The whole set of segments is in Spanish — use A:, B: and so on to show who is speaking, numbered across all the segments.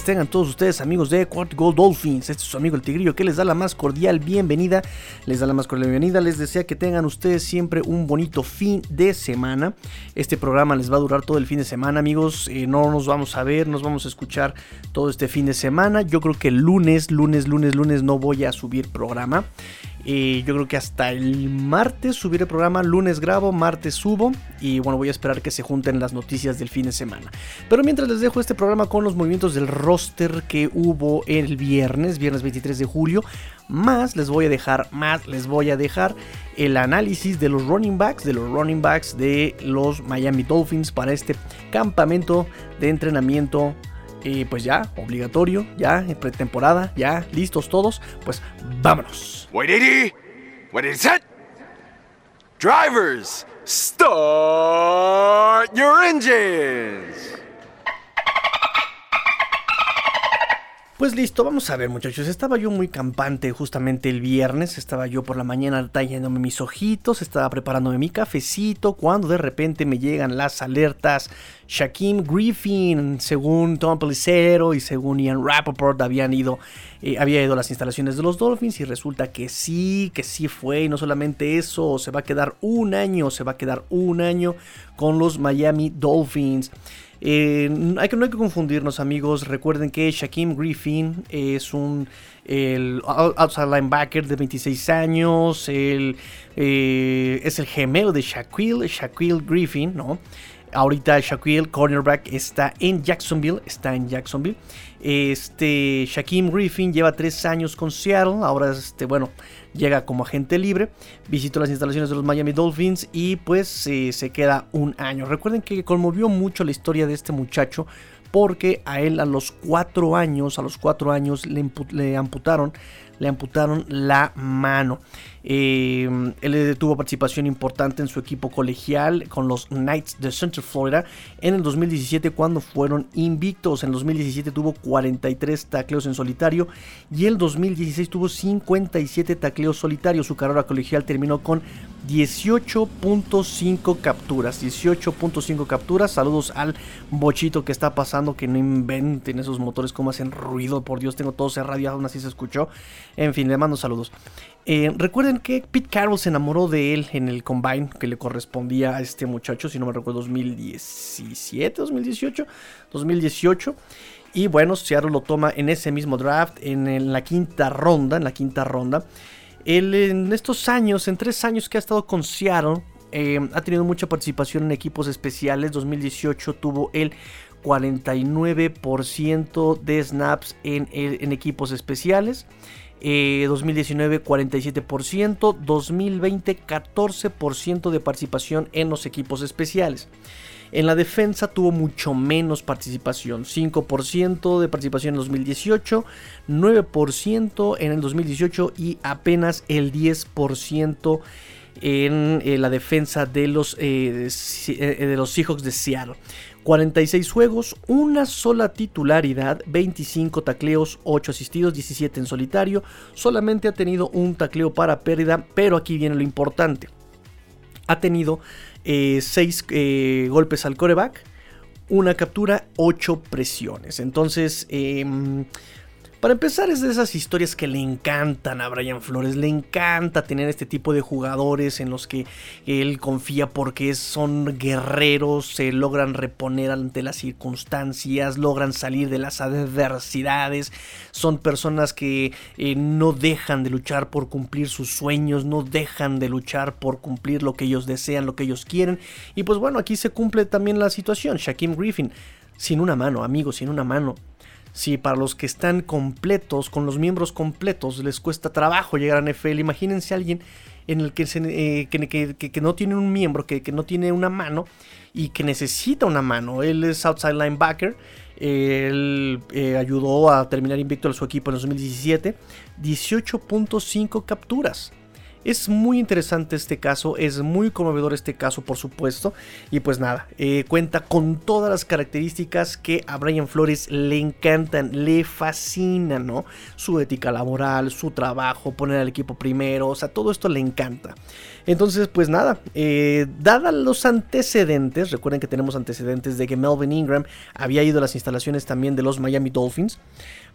A: Tengan todos ustedes amigos de Quart Gold Dolphins. Este es su amigo el Tigrillo que les da la más cordial bienvenida. Les da la más cordial bienvenida. Les desea que tengan ustedes siempre un bonito fin de semana. Este programa les va a durar todo el fin de semana, amigos. Eh, no nos vamos a ver, nos vamos a escuchar todo este fin de semana. Yo creo que lunes, lunes, lunes, lunes no voy a subir programa. Eh, yo creo que hasta el martes subiré programa, lunes grabo, martes subo y bueno, voy a esperar que se junten las noticias del fin de semana. Pero mientras les dejo este programa con los movimientos del roster que hubo el viernes, viernes 23 de julio, más les voy a dejar, más les voy a dejar el análisis de los running backs, de los running backs de los Miami Dolphins para este campamento de entrenamiento y pues ya, obligatorio, ya en pretemporada, ya listos todos, pues vámonos.
B: Wait, 80. What is it? Drivers, start your engines.
A: Pues listo, vamos a ver muchachos, estaba yo muy campante justamente el viernes, estaba yo por la mañana tallándome mis ojitos, estaba preparándome mi cafecito, cuando de repente me llegan las alertas, Shaquem Griffin, según Tom Pelicero y según Ian Rappaport habían ido, eh, ido a las instalaciones de los Dolphins y resulta que sí, que sí fue. Y no solamente eso, se va a quedar un año, se va a quedar un año con los Miami Dolphins. Eh, hay que, no hay que confundirnos amigos, recuerden que Shaquem Griffin es un el outside linebacker de 26 años, el, eh, es el gemelo de Shaquille, Shaquille Griffin, ¿no? Ahorita Shaquille, cornerback, está en Jacksonville. Está en Jacksonville. Este, Shaquem Griffin lleva tres años con Seattle. Ahora, este, bueno, llega como agente libre. Visitó las instalaciones de los Miami Dolphins y pues eh, se queda un año. Recuerden que conmovió mucho la historia de este muchacho porque a él a los cuatro años, a los cuatro años le amputaron le amputaron la mano. Eh, él tuvo participación importante en su equipo colegial con los Knights de Central Florida en el 2017 cuando fueron invictos. En el 2017 tuvo 43 tacleos en solitario y el 2016 tuvo 57 tacleos solitarios. Su carrera colegial terminó con 18.5 capturas. 18.5 capturas. Saludos al bochito que está pasando. Que no inventen esos motores como hacen ruido. Por Dios, tengo todo cerrado y aún así se escuchó. En fin, le mando saludos. Eh, recuerden que Pete Carroll se enamoró de él en el combine que le correspondía a este muchacho, si no me recuerdo, 2017, 2018, 2018. Y bueno, Seattle lo toma en ese mismo draft, en, la quinta ronda, en la quinta ronda. Él en estos años, en tres años que ha estado con Seattle, eh, ha tenido mucha participación en equipos especiales. 2018 tuvo el 49% de snaps en, en equipos especiales. 2019 eh, 47%, 2020 14% de participación en los equipos especiales. En la defensa tuvo mucho menos participación, 5% de participación en 2018, 9% en el 2018 y apenas el 10% en eh, la defensa de los, eh, de los Seahawks de Seattle. 46 juegos, una sola titularidad, 25 tacleos, 8 asistidos, 17 en solitario. Solamente ha tenido un tacleo para pérdida, pero aquí viene lo importante. Ha tenido 6 eh, eh, golpes al coreback, una captura, 8 presiones. Entonces, em, para empezar, es de esas historias que le encantan a Brian Flores. Le encanta tener este tipo de jugadores en los que él confía porque son guerreros, se logran reponer ante las circunstancias, logran salir de las adversidades. Son personas que eh, no dejan de luchar por cumplir sus sueños, no dejan de luchar por cumplir lo que ellos desean, lo que ellos quieren. Y pues bueno, aquí se cumple también la situación. Shaquem Griffin, sin una mano, amigos, sin una mano si para los que están completos, con los miembros completos, les cuesta trabajo llegar a NFL, imagínense a alguien en el que, eh, que, no tiene un miembro, que, no tiene una mano y que necesita una mano. Él es outside linebacker. Él eh, ayudó a terminar invicto a su equipo en 2017. 18.5 capturas Es muy interesante este caso, es muy conmovedor este caso, por supuesto. Y pues nada, eh, cuenta con todas las características que a Brian Flores le encantan, le fascinan, ¿no? Su ética laboral, su trabajo, poner al equipo primero, o sea, todo esto le encanta. Entonces, pues nada, eh, dadas los antecedentes, recuerden que tenemos antecedentes de que Melvin Ingram había ido a las instalaciones también de los Miami Dolphins.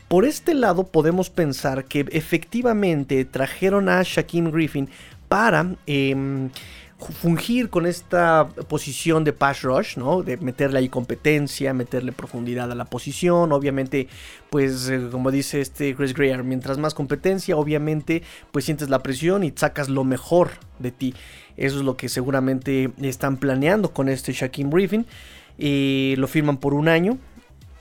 A: Por este lado podemos pensar que efectivamente trajeron a Shaquem Griffin para em, fungir con esta posición de pass rush, ¿no? De meterle ahí competencia, meterle profundidad a la posición. Obviamente, pues eh, como dice este Chris Greer, mientras más competencia, obviamente, pues sientes la presión y sacas lo mejor de ti. Eso es lo que seguramente están planeando con este Shaquem Griffin. Y lo firman por un año.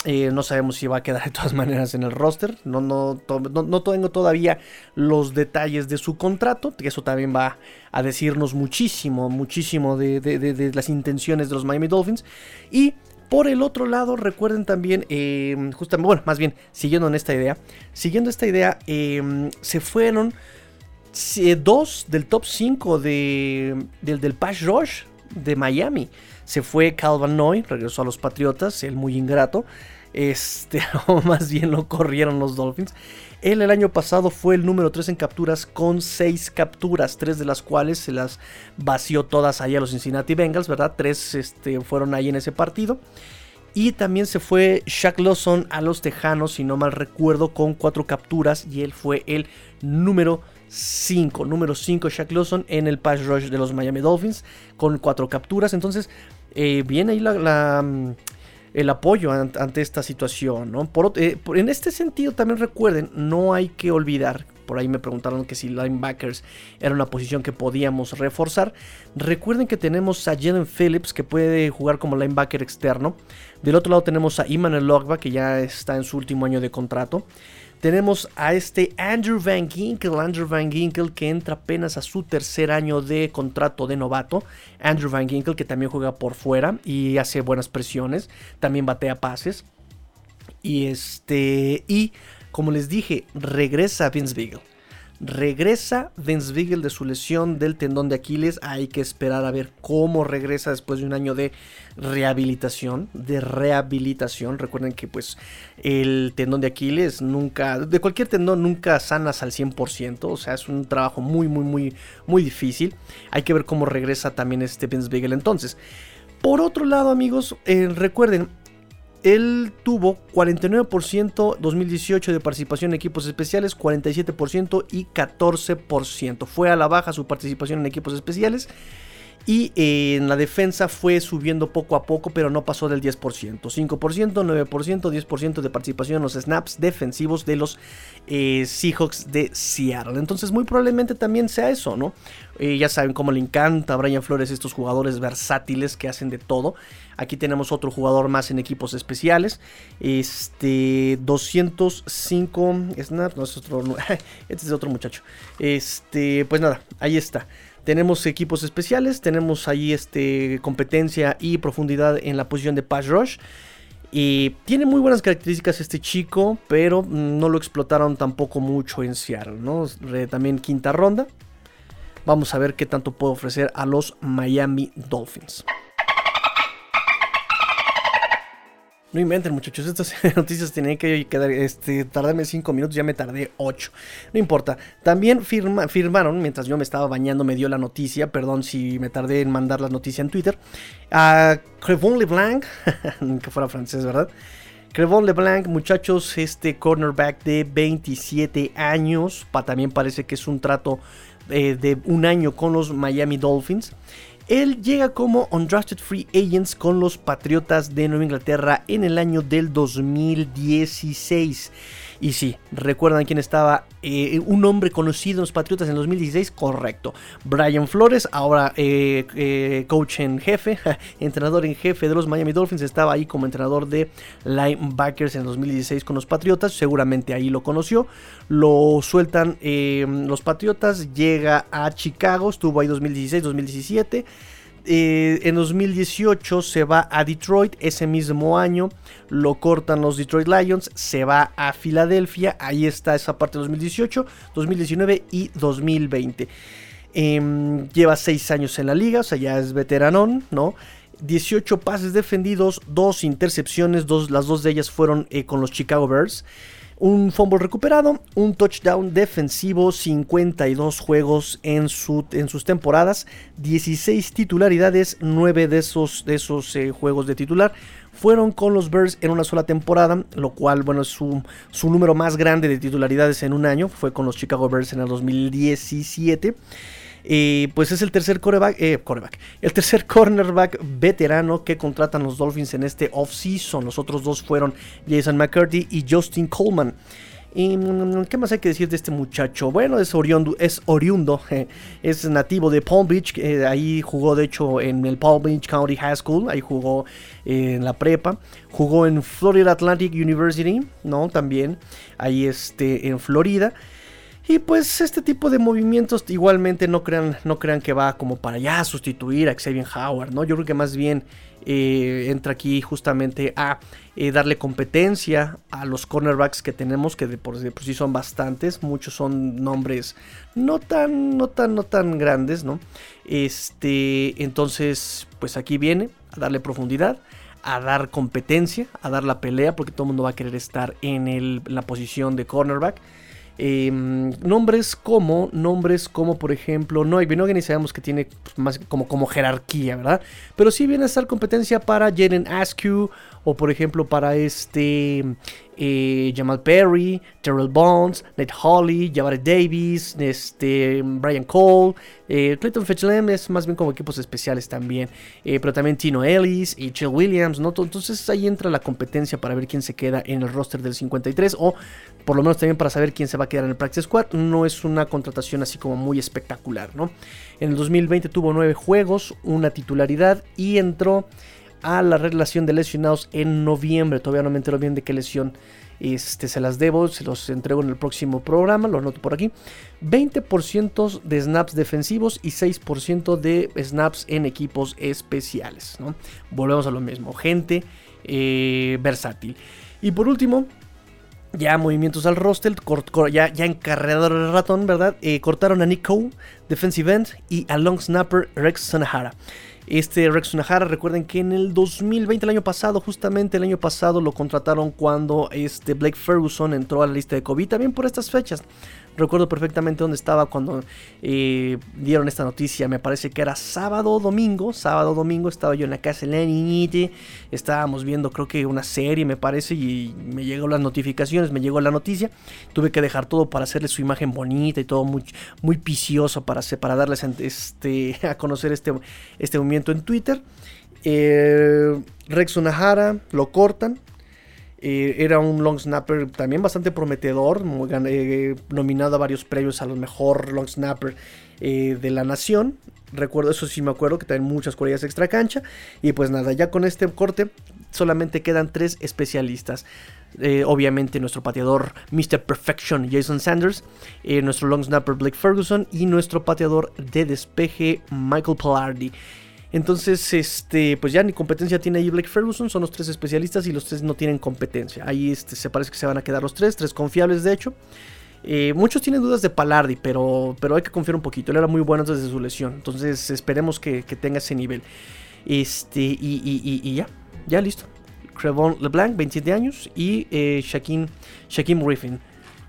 A: Eh, no sabemos si va a quedar de todas maneras en el roster. No, no, no, tengo todavía los detalles de su contrato. Que eso también va a decirnos muchísimo, muchísimo de, las intenciones de los Miami Dolphins. Y por el otro lado, recuerden también, em, justamente, bueno, más bien, siguiendo en esta idea, siguiendo esta idea, em, se fueron dos del top 5 de, del, del Pass Rush de Miami. Se fue Calvin Noy, regresó a los Patriotas, el muy ingrato. Este, o más bien lo corrieron los Dolphins. Él el año pasado fue el número 3 en capturas con 6 capturas, 3 de las cuales se las vació todas ahí a los Cincinnati Bengals, ¿verdad? 3 este, fueron ahí en ese partido. Y también se fue Shaq Lawson a los Tejanos, si no mal recuerdo, con 4 capturas. Y él fue el número 5. Número 5 Shaq Lawson en el pass rush de los Miami Dolphins con 4 capturas. Entonces, eh, viene ahí la mm, el apoyo ante esta situación. ¿no? Eh, en este sentido, también recuerden, no hay que olvidar, por ahí me preguntaron que si linebackers era una posición que podíamos reforzar. Recuerden que tenemos a Jalen Phillips que puede jugar como linebacker externo. Del otro lado tenemos a Iman Logba que ya está en su último año de contrato. Tenemos a este Andrew Van Ginkel, Andrew Van Ginkel que entra apenas a su tercer año de contrato de novato. Andrew Van Ginkel que también juega por fuera y hace buenas presiones, también batea pases. Y este y como les dije, regresa Vince Beagle. Regresa Beagle de su lesión del tendón de Aquiles. Hay que esperar a ver cómo regresa después de un año de rehabilitación. De rehabilitación. Recuerden que pues el tendón de Aquiles nunca, de cualquier tendón nunca sanas al 100%. O sea, es un trabajo muy, muy, muy, muy difícil. Hay que ver cómo regresa también este Beagle entonces. Por otro lado, amigos, eh, recuerden, él tuvo 49% 2018 de participación en equipos especiales, 47% y 14%. Fue a la baja su participación en equipos especiales. Y eh, en la defensa fue subiendo poco a poco, pero no pasó del 10%. 5%, 9%, 10% de participación en los snaps defensivos de los eh, Seahawks de Seattle. Entonces muy probablemente también sea eso, ¿no? Eh, ya saben cómo le encanta a Brian Flores estos jugadores versátiles que hacen de todo. Aquí tenemos otro jugador más en equipos especiales. Este 205 snaps, no es otro, este es otro muchacho. Este, pues nada, ahí está. Tenemos equipos especiales, tenemos ahí este, competencia y profundidad en la posición de pass rush. Y tiene muy buenas características este chico, pero no lo explotaron tampoco mucho en Seattle, ¿no? También quinta ronda. Vamos a ver qué tanto puede ofrecer a los Miami Dolphins. No inventen, muchachos. Estas noticias tenían que quedar, este, tardarme 5 minutos, ya me tardé 8. No importa. También firmaron, mientras yo me estaba bañando, me dio la noticia. Perdón si me tardé en mandar la noticia en Twitter. A Crevon LeBlanc, que fuera francés, ¿verdad? Crevon LeBlanc, muchachos, este cornerback de 27 años. también parece que es un trato eh, de un año con los Miami Dolphins. Él llega como undrafted free agents con los Patriotas de Nueva Inglaterra en el año del 2016. Y sí, ¿recuerdan quién estaba? Eh, un hombre conocido en los Patriotas en 2016, correcto. Brian Flores, ahora eh, eh, coach en jefe, entrenador en jefe de los Miami Dolphins, estaba ahí como entrenador de linebackers en 2016 con los Patriotas, seguramente ahí lo conoció. Lo sueltan los Patriotas, llega a Chicago, estuvo ahí 2016-2017. Eh, en 2018 se va a Detroit, ese mismo año lo cortan los Detroit Lions, se va a Filadelfia, ahí está esa parte de 2018, 2019 y 2020. Em, lleva 6 años en la liga, o sea, ya es veteranón, ¿no? 18 pases defendidos, 2 intercepciones, dos, las dos de ellas fueron eh, con los Chicago Bears. Un fumble recuperado, un touchdown defensivo, 52 juegos en, su, en sus temporadas, 16 titularidades, 9 de esos, de esos eh, juegos de titular fueron con los Bears en una sola temporada, lo cual, bueno, es su, su número más grande de titularidades en un año, fue con los Chicago Bears en el 2017. Eh, pues es el tercer coreback, eh, el tercer cornerback veterano que contratan los Dolphins en este offseason. Los otros dos fueron Jason McCurdy y Justin Coleman. ¿Y mm, qué más hay que decir de este muchacho? Bueno, es oriundo, es, oriundo, es nativo de Palm Beach. ahí jugó, de hecho, en el Palm Beach County High School. Ahí jugó eh, en la prepa. Jugó en Florida Atlantic University, ¿no? También ahí este, en Florida. Y pues este tipo de movimientos igualmente no crean, no crean que va como para ya sustituir a Xavier Howard, ¿no? Yo creo que más bien eh, entra aquí justamente a eh, darle competencia a los cornerbacks que tenemos, que de por, sí son bastantes, muchos son nombres no tan, no tan, no tan grandes, ¿no? Este, entonces, pues aquí viene a darle profundidad a dar competencia, a dar la pelea, porque todo el mundo va a querer estar en la posición de cornerback. Em, nombres como, nombres como por ejemplo, no, y sabemos que tiene más como, como jerarquía, ¿verdad? Pero sí viene a estar competencia para Jaden Askew o por ejemplo para este eh, Jamal Perry, Terrell Bonds, Nate Holly, Javaret Davis, este, Brian Cole, eh, Clayton Fetchlem es más bien como equipos especiales también, eh, pero también Tino Ellis y Chill Williams, ¿no? Entonces ahí entra la competencia para ver quién se queda en el roster del 53 o por lo menos también para saber quién se va a quedar en el Practice Squad. No es una contratación así como muy espectacular, ¿no? En el 2020 tuvo 9 juegos, una titularidad y entró a la relación de lesionados en noviembre. Todavía no me entero bien de qué lesión este, se las debo, se los entrego en el próximo programa, lo anoto por aquí. 20% de snaps defensivos y 6% de snaps en equipos especiales. ¿no? Volvemos a lo mismo, gente eh, versátil. Y por último, ya movimientos al roster, ya, ya encarredor el ratón, ¿verdad? Eh, cortaron a Nick Cole, defensive end, y a long snapper Rex Sanahara. Este Rex Sunahara, recuerden que en el 2020, el año pasado, justamente el año pasado, lo contrataron cuando este Blake Ferguson entró a la lista de COVID, también por estas fechas. Recuerdo perfectamente dónde estaba cuando eh, dieron esta noticia. Me parece que era sábado domingo. Sábado domingo estaba yo en la casa de la niñita. Estábamos viendo, creo que una serie, me parece. Y me llegó las notificaciones, me llegó la noticia. Tuve que dejar todo para hacerle su imagen bonita y todo muy, muy picioso para, para darles este, a conocer este, este movimiento en Twitter. Eh, Rex Unahara lo cortan eh, era un long snapper también bastante prometedor, eh, nominado a varios premios a lo mejor long snapper eh, de la nación. Recuerdo, eso sí me acuerdo, que también muchas corridas extra cancha. Y pues nada, ya con este corte solamente quedan tres especialistas. obviamente nuestro pateador Mr. Perfection Jason Sanders, nuestro long snapper Blake Ferguson y nuestro pateador de despeje Michael Pallardi. Entonces, este, pues ya ni competencia tiene ahí Blake Ferguson, son los tres especialistas y los tres no tienen competencia. Ahí este, se parece que se van a quedar los tres, tres confiables de hecho. Eh, muchos tienen dudas de Palardi, pero, pero hay que confiar un poquito. Él era muy bueno antes de su lesión. Entonces esperemos que, tenga ese nivel. Este, y, ya, ya listo. Crevon LeBlanc, 27 años, y eh, Shaquem, Griffin,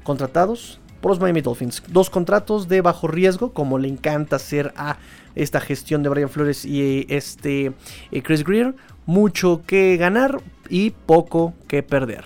A: contratados por los Miami Dolphins. Dos contratos de bajo riesgo, como le encanta hacer a esta gestión de Brian Flores y este eh, Chris Greer. Mucho que ganar y poco que perder.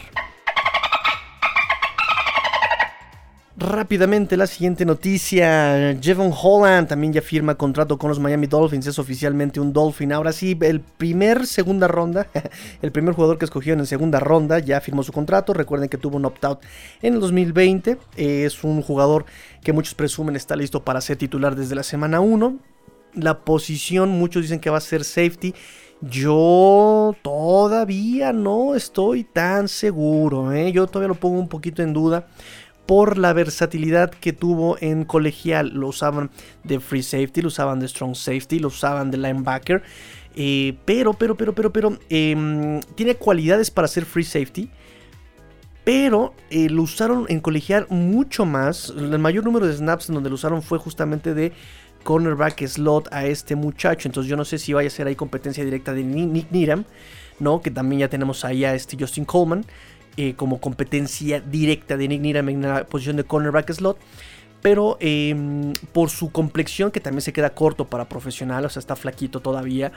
A: Rápidamente la siguiente noticia, Jevon Holland también ya firma contrato con los Miami Dolphins, es oficialmente un Dolphin. Ahora sí, el primer segunda ronda, el primer jugador que escogió en segunda ronda ya firmó su contrato. Recuerden que tuvo un opt-out en el 2020. Es un jugador que muchos presumen está listo para ser titular desde la semana 1. La posición, muchos dicen que va a ser safety. Yo todavía no estoy tan seguro, ¿eh? yo todavía lo pongo un poquito en duda por la versatilidad que tuvo en colegial. Lo usaban de free safety, lo usaban de strong safety, lo usaban de linebacker. Eh, pero, pero, pero, pero, pero, em, tiene cualidades para ser free safety. Pero eh, lo usaron en colegial mucho más. El mayor número de snaps en donde lo usaron fue justamente de cornerback slot a este muchacho. Entonces yo no sé si vaya a ser ahí competencia directa de Nick Niram, ¿no? Que también ya tenemos ahí a este Justin Coleman eh, como competencia directa de Nick Niram en la posición de cornerback slot. Pero em, por su complexión, que también se queda corto para profesional, o sea, está flaquito todavía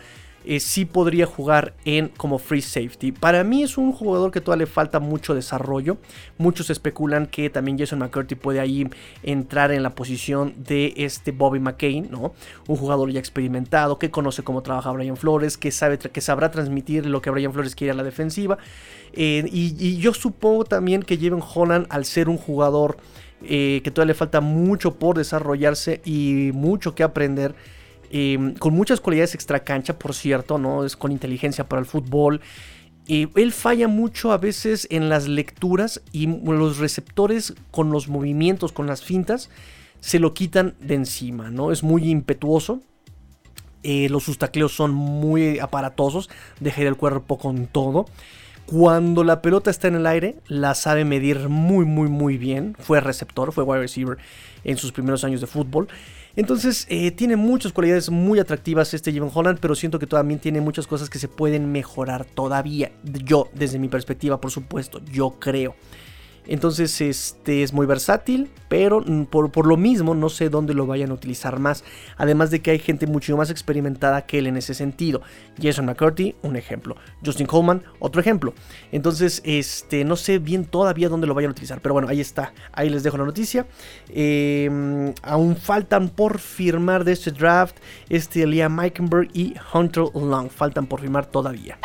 A: eh, sí podría jugar en como free safety. Para mí es un jugador que todavía le falta mucho desarrollo. Muchos especulan que también Jason McCurdy puede ahí entrar en la posición de este Bobby McCain, ¿no? Un jugador ya experimentado, que conoce cómo trabaja Brian Flores, que, sabe, que sabrá transmitir lo que Brian Flores quiere a la defensiva. Eh, y, yo supongo también que Jeven Holland, al ser un jugador eh, que todavía le falta mucho por desarrollarse y mucho que aprender, Con muchas cualidades extra cancha, por cierto, ¿no? Es con inteligencia para el fútbol. él falla mucho a veces en las lecturas y los receptores con los movimientos, con las fintas, se lo quitan de encima, ¿no? Es muy impetuoso. Eh, los sus tacleos son muy aparatosos, deja ir el cuerpo con todo. Cuando la pelota está en el aire, la sabe medir muy, muy, muy bien. Fue receptor, fue wide receiver en sus primeros años de fútbol. Entonces eh, tiene muchas cualidades muy atractivas este Jevon Holland, pero siento que también tiene muchas cosas que se pueden mejorar todavía. Yo, desde mi perspectiva, por supuesto, yo creo. Entonces este es muy versátil, pero mm, por, lo mismo no sé dónde lo vayan a utilizar más. Además de que hay gente mucho más experimentada que él en ese sentido. Jason McCurdy, un ejemplo. Justin Coleman, otro ejemplo. Entonces este, no sé bien todavía dónde lo vayan a utilizar. Pero bueno, ahí está. Ahí les dejo la noticia. Em, aún faltan por firmar de este draft este Liam Meikenberg y Hunter Long. Faltan por firmar todavía.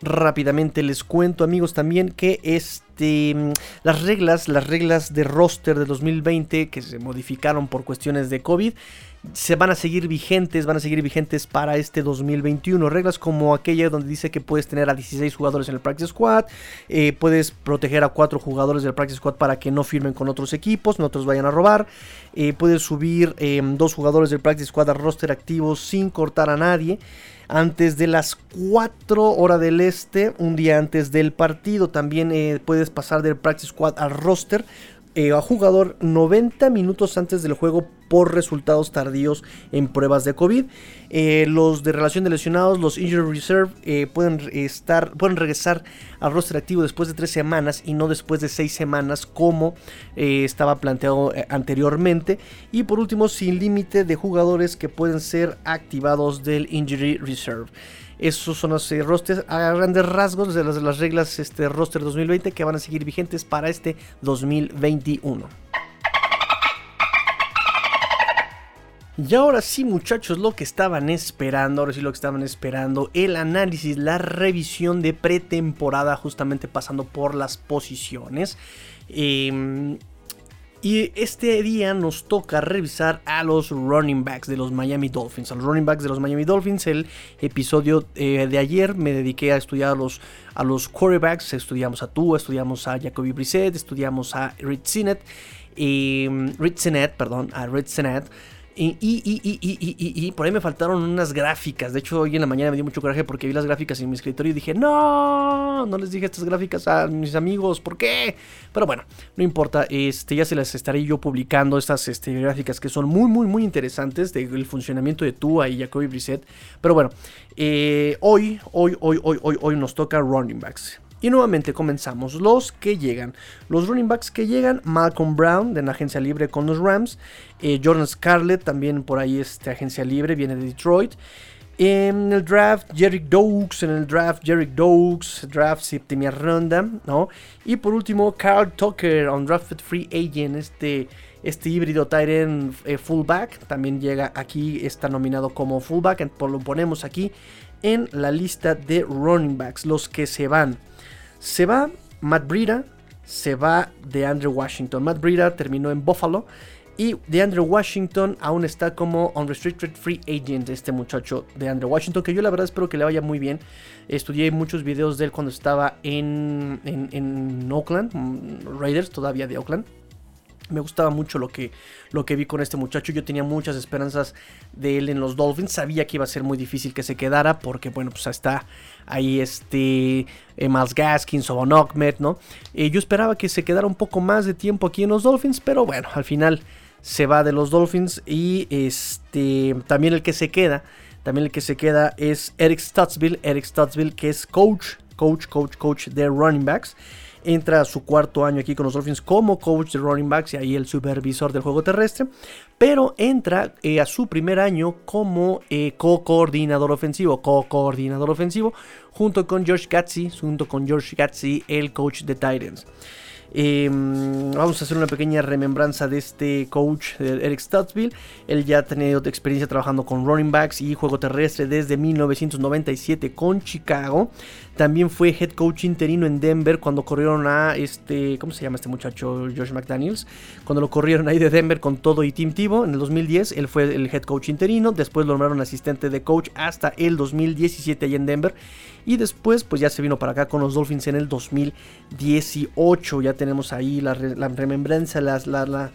A: Rápidamente les cuento amigos también que este, mm, las reglas, las reglas de roster de 2020 que se modificaron por cuestiones de COVID se van a seguir vigentes, van a seguir vigentes para este 2021. Reglas como aquella donde dice que puedes tener a 16 jugadores en el Practice Squad, eh, puedes proteger a 4 jugadores del Practice Squad para que no firmen con otros equipos, no otros vayan a robar, eh, puedes subir 2 em, jugadores del Practice Squad a roster activo sin cortar a nadie antes de las 4 horas del este, un día antes del partido. También eh, puedes pasar del Practice Squad al roster eh, a jugador 90 minutos antes del juego por resultados tardíos en pruebas de COVID. Eh, los de relación de lesionados, los injury reserve, eh, pueden, estar, pueden regresar al roster activo después de 3 semanas y no después de 6 semanas como estaba planteado anteriormente. Y por último, sin límite de jugadores que pueden ser activados del injury reserve. Esos son los eh, rosters a grandes rasgos de las, las reglas este roster 2020 que van a seguir vigentes para este 2021. Y ahora sí, muchachos, lo que estaban esperando, ahora sí lo que estaban esperando, el análisis, la revisión de pretemporada, justamente pasando por las posiciones. Eh, y este día nos toca revisar a los running backs de los Miami Dolphins. A los running backs de los Miami Dolphins. El episodio eh, de ayer me dediqué a estudiar a los, a los quarterbacks. Estudiamos a Tua, estudiamos a Jacoby Brissett, estudiamos a Rich Sinet. Eh, Rich Sinet, perdón, a Rich Sinet. Y, y, por ahí me faltaron unas gráficas. De hecho, hoy en la mañana me dio mucho coraje porque vi las gráficas en mi escritorio y dije, no, no les dije estas gráficas a mis amigos, ¿por qué? Pero bueno, no importa, este, ya se las estaré yo publicando, estas este, gráficas que son muy, muy, muy interesantes del funcionamiento de Tua y Jacoby Brissett. Pero bueno, eh, hoy, hoy, hoy, hoy, hoy, hoy nos toca running backs. Y nuevamente comenzamos. Los que llegan. Los running backs que llegan. Malcolm Brown de la agencia libre con los Rams. Eh, Jordan Scarlett también por ahí este agencia libre. Viene de Detroit. En el draft, Jerick Doaks. En el draft, Jerick Doaks. Draft séptima ronda. ¿no? Y por último, Carl Tucker. Undrafted Free Agent. Este, este híbrido Tyrant eh, fullback. También llega aquí. Está nominado como fullback. Lo ponemos aquí en la lista de running backs. Los que se van. Se va Matt Breida, se va de Andrew Washington. Matt Breida terminó en Buffalo y de Andrew Washington aún está como unrestricted free agent este muchacho de Andrew Washington, que yo la verdad espero que le vaya muy bien. Estudié muchos videos de él cuando estaba en, en, en Oakland, mm, Raiders todavía de Oakland. Me gustaba mucho lo que, lo que vi con este muchacho. Yo tenía muchas esperanzas de él en los Dolphins. Sabía que iba a ser muy difícil que se quedara porque, bueno, pues está ahí este eh, Miles Gaskins o Ahmed, ¿no? Eh, yo esperaba que se quedara un poco más de tiempo aquí en los Dolphins, pero bueno, al final se va de los Dolphins y este también el que se queda, también el que se queda es Eric Stutzville, Eric Stutzville que es coach, coach, coach, coach de running backs. Entra a su cuarto año aquí con los Dolphins como coach de running backs y ahí el supervisor del juego terrestre. Pero entra eh, a su primer año como eh, co-coordinador ofensivo, co-coordinador ofensivo, junto con George Gatzi, junto con George Gatzi, el coach de Titans. Em, vamos a hacer una pequeña remembranza de este coach, Eric Stutzville. Él ya ha tenido experiencia trabajando con running backs y juego terrestre desde 1997 con Chicago. También fue head coach interino en Denver cuando corrieron a este, ¿cómo se llama este muchacho? Josh McDaniels. Cuando lo corrieron ahí de Denver con todo y Team Tivo en el 2010, él fue el head coach interino. Después lo nombraron asistente de coach hasta el 2017 ahí en Denver. Y después, pues ya se vino para acá con los Dolphins en el 2018. Ya tenemos ahí la, remembranza, la, la,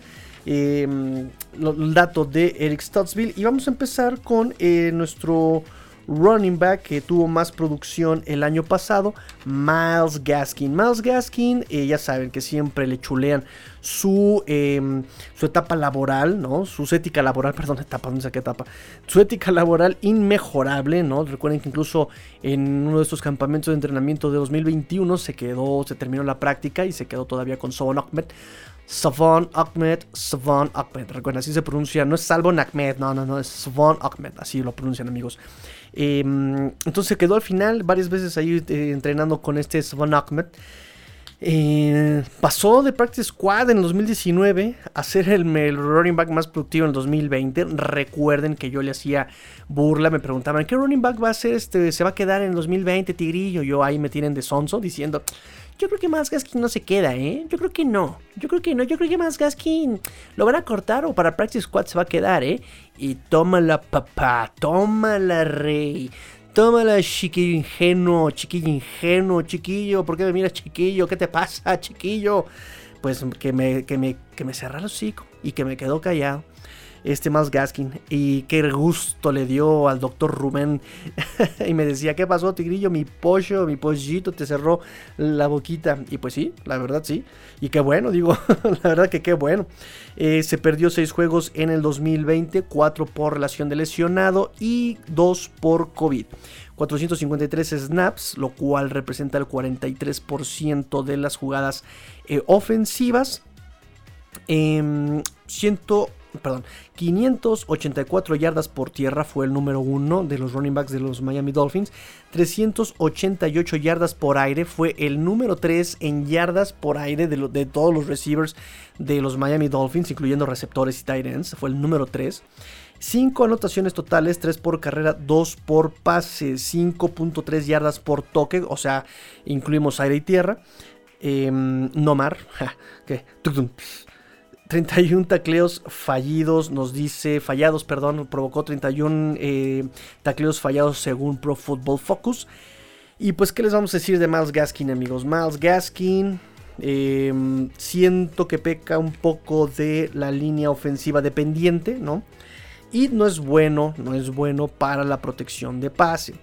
A: em, el dato de Eric Stottsville. Y vamos a empezar con eh, nuestro running back que tuvo más producción el año pasado, Miles Gaskin. Miles Gaskin, eh, ya saben que siempre le chulean su, em, su etapa laboral, ¿no? Su ética laboral, perdón, etapa, no sé qué etapa. Su ética laboral inmejorable, ¿no? Recuerden que incluso en uno de estos campamentos de entrenamiento de 2021 se quedó, se terminó la práctica y se quedó todavía con Sobon Ahmed. Savon Ahmed, Savon Ahmed. Recuerden, así se pronuncia. No es Salvon Ahmed, no, no, no, es Savon Ahmed. Así lo pronuncian, amigos. Em, entonces quedó al final varias veces ahí eh, entrenando con este Savon Ahmed. Eh, pasó de Practice Squad en el 2019 a ser el, running back más productivo en el 2020. Recuerden que yo le hacía burla, me preguntaban, ¿qué running back va a ser este? ¿Se va a quedar en el 2020, Tigrillo? Yo ahí me tienen de sonso diciendo, yo creo que más Gaskin no se queda, ¿eh? Yo creo que no. Yo creo que no. Yo creo que más Gaskin lo van a cortar o para Practice Squad se va a quedar, ¿eh? Y tómala, papá. Tómala, rey. Tómala, chiquillo ingenuo, chiquillo ingenuo, chiquillo. ¿Por qué me miras, chiquillo? ¿Qué te pasa, chiquillo? Pues que me, que me, que me el hocico y que me quedó callado este más Gaskin. Y qué gusto le dio al doctor Rubén. y me decía, ¿qué pasó, Tigrillo? Mi pollo, mi pollito te cerró la boquita. Y pues sí, la verdad sí. Y qué bueno, digo, la verdad que qué bueno. Eh, se perdió seis juegos en el 2020, cuatro por relación de lesionado y dos por COVID. 453 snaps, lo cual representa el 43% de las jugadas eh, ofensivas. Eh, perdón, 584 yardas por tierra fue el número uno de los running backs de los Miami Dolphins. 388 yardas por aire fue el número 3 en yardas por aire de, todos los receivers de los Miami Dolphins, incluyendo receptores y tight ends. Fue el número 3. 5 anotaciones totales, 3 por carrera, 2 por pase, 5.3 yardas por toque, o sea, incluimos aire y tierra. No mar, que 31 tacleos fallidos, nos dice, fallados, perdón, provocó 31 eh, tacleos fallados según Pro Football Focus. Y pues, ¿qué les vamos a decir de Miles Gaskin, amigos? Miles Gaskin, em, siento que peca un poco de la línea ofensiva dependiente, ¿no? Y no es bueno, no es bueno para la protección de pase.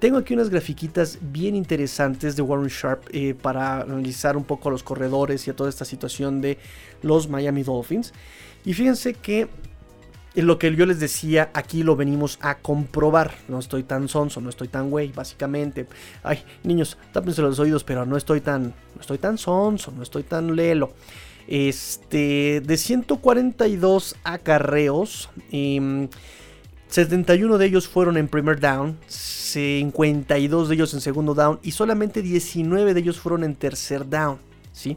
A: Tengo aquí unas grafiquitas bien interesantes de Warren Sharp eh, para analizar un poco a los corredores y a toda esta situación de los Miami Dolphins. Y fíjense que lo que yo les decía, aquí lo venimos a comprobar. No estoy tan sonso, no estoy tan güey, básicamente. Ay, niños, tápense los oídos, pero no estoy tan, no estoy tan sonso, no estoy tan lelo. Este, de 142 acarreos, 71 em, de ellos fueron en primer down, 52 de ellos en segundo down y solamente 19 de ellos fueron en tercer down. ¿sí?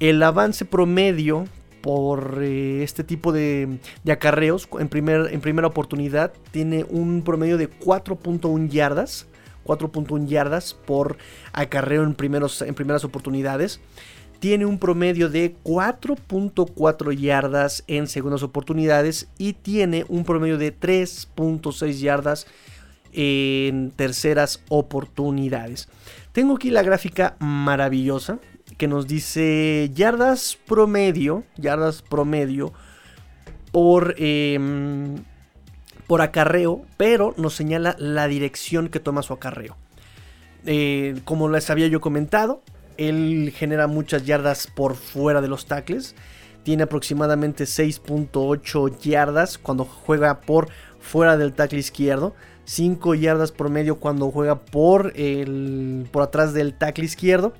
A: El avance promedio por eh, este tipo de, acarreos en, primer, en primera oportunidad tiene un promedio de 4.1 yardas. 4.1 yardas por acarreo en, primeros, en primeras oportunidades tiene un promedio de 4.4 yardas en segundas oportunidades y tiene un promedio de 3.6 yardas en terceras oportunidades. Tengo aquí la gráfica maravillosa que nos dice yardas promedio, yardas promedio por, em, por acarreo, pero nos señala la dirección que toma su acarreo. Eh, como les había yo comentado, él genera muchas yardas por fuera de los tackles tiene aproximadamente 6.8 yardas cuando juega por fuera del tackle izquierdo. 5 yardas por medio cuando juega por, el, por atrás del tackle izquierdo.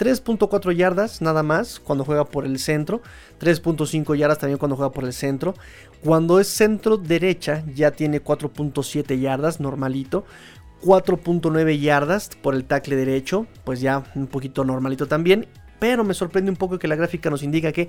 A: 3.4 yardas nada más cuando juega por el centro. 3.5 yardas también cuando juega por el centro. Cuando es centro derecha ya tiene 4.7 yardas normalito. 4.9 yardas por el tackle derecho, pues ya un poquito normalito también. Pero me sorprende un poco que la gráfica nos indica que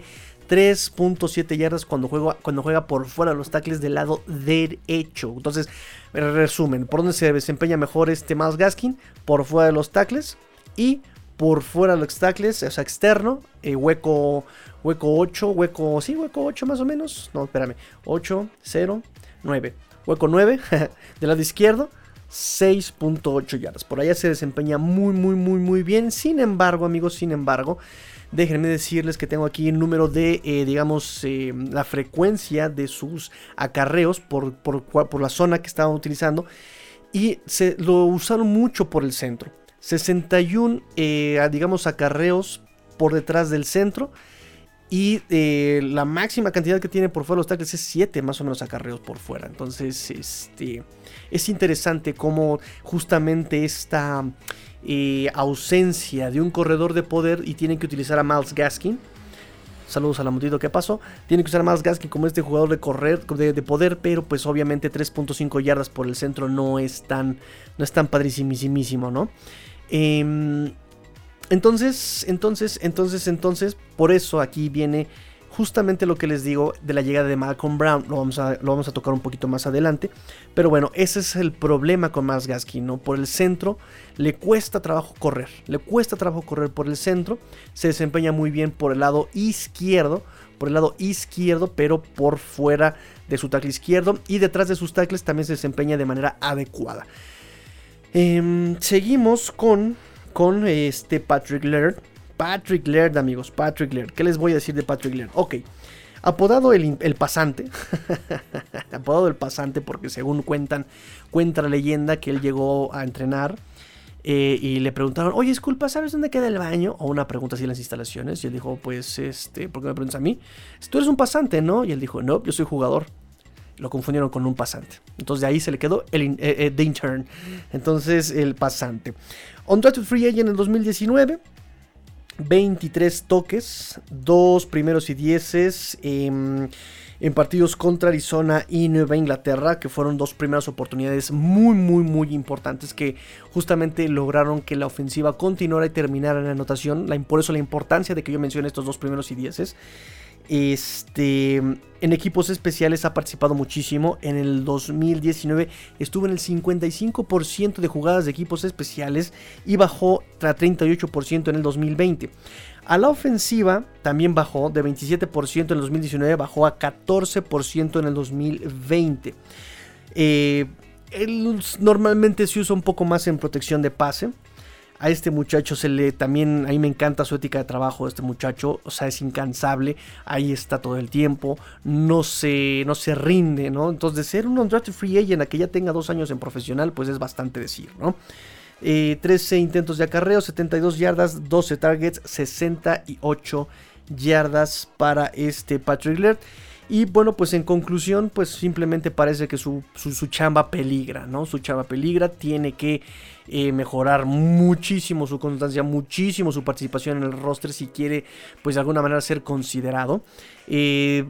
A: 3.7 yardas cuando juega, cuando juega por fuera de los tackles del lado derecho. Entonces, resumen, ¿por dónde se desempeña mejor este Miles Gaskin? Por fuera de los tackles y por fuera de los tackles, o sea, externo, eh, hueco, hueco 8, hueco, sí, hueco 8 más o menos. No, espérame, 8, 0, 9. Hueco 9 del lado izquierdo, 6.8 yardas. Por allá se desempeña muy, muy, muy, muy bien. Sin embargo, amigos, sin embargo, déjenme decirles que tengo aquí el número de, eh, digamos, eh, la frecuencia de sus acarreos por, por, por la zona que estaban utilizando. Y se lo usaron mucho por el centro. 61, eh, digamos, acarreos por detrás del centro. Y eh, la máxima cantidad que tiene por fuera los tackles es 7 más o menos acarreos por fuera. Entonces, este, es interesante cómo justamente esta eh, ausencia de un corredor de poder y tienen que utilizar a Miles Gaskin. Saludos a la mutito que pasó. Tienen que usar a Miles Gaskin como este jugador de correr, de, poder, pero pues obviamente 3.5 yardas por el centro no es tan, no es tan padrísimísimo, ¿no? Em, entonces, entonces, entonces, entonces, por eso aquí viene justamente lo que les digo de la llegada de Malcolm Brown. Lo vamos a, lo vamos a tocar un poquito más adelante. Pero bueno, ese es el problema con Miles Gaskin, ¿no? Por el centro le cuesta trabajo correr. Le cuesta trabajo correr por el centro. Se desempeña muy bien por el lado izquierdo. Por el lado izquierdo, pero por fuera de su tackle izquierdo. Y detrás de sus tackles también se desempeña de manera adecuada. Em, seguimos con, con este Patrick Laird. Patrick Laird, amigos, Patrick Laird. ¿Qué les voy a decir de Patrick Laird? Ok, apodado el, pasante. apodado el pasante porque según cuentan, cuenta la leyenda que él llegó a entrenar. Eh, y le preguntaron, oye, disculpa, ¿sabes dónde queda el baño? O una pregunta así en las instalaciones. Y él dijo, pues, este, ¿por qué me preguntas a mí? Tú eres un pasante, ¿no? Y él dijo, no, yo soy jugador lo confundieron con un pasante. Entonces de ahí se le quedó el eh, eh, intern. Entonces el pasante. Undrafted Free Agent en el 2019. 23 toques, dos primeros y dieces en partidos contra Arizona y Nueva Inglaterra, que fueron dos primeras oportunidades muy, muy, muy importantes que justamente lograron que la ofensiva continuara y terminara en la anotación. por eso la importancia de que yo mencione estos dos primeros y dieces. Este, en equipos especiales ha participado muchísimo. En el 2019 estuvo en el 55% de jugadas de equipos especiales y bajó a 38% en el 2020. A la ofensiva también bajó de 27% en el 2019, bajó a 14% en el 2020. Eh, normalmente se usa un poco más en protección de pase. A este muchacho se le también, a mí me encanta su ética de trabajo, este muchacho, o sea, es incansable, ahí está todo el tiempo, no se, no se rinde, ¿no? Entonces, de ser un undrafted free agent a que ya tenga dos años en profesional, pues es bastante decir, ¿no? 13 eh, intentos de acarreo, 72 yardas, 12 targets, 68 yardas para este Patrick Laird. Y bueno, pues en conclusión, pues simplemente parece que su, su, chamba peligra, ¿no? Su chamba peligra, tiene que eh, mejorar muchísimo su constancia, muchísimo su participación en el roster si quiere, pues de alguna manera ser considerado. Eh,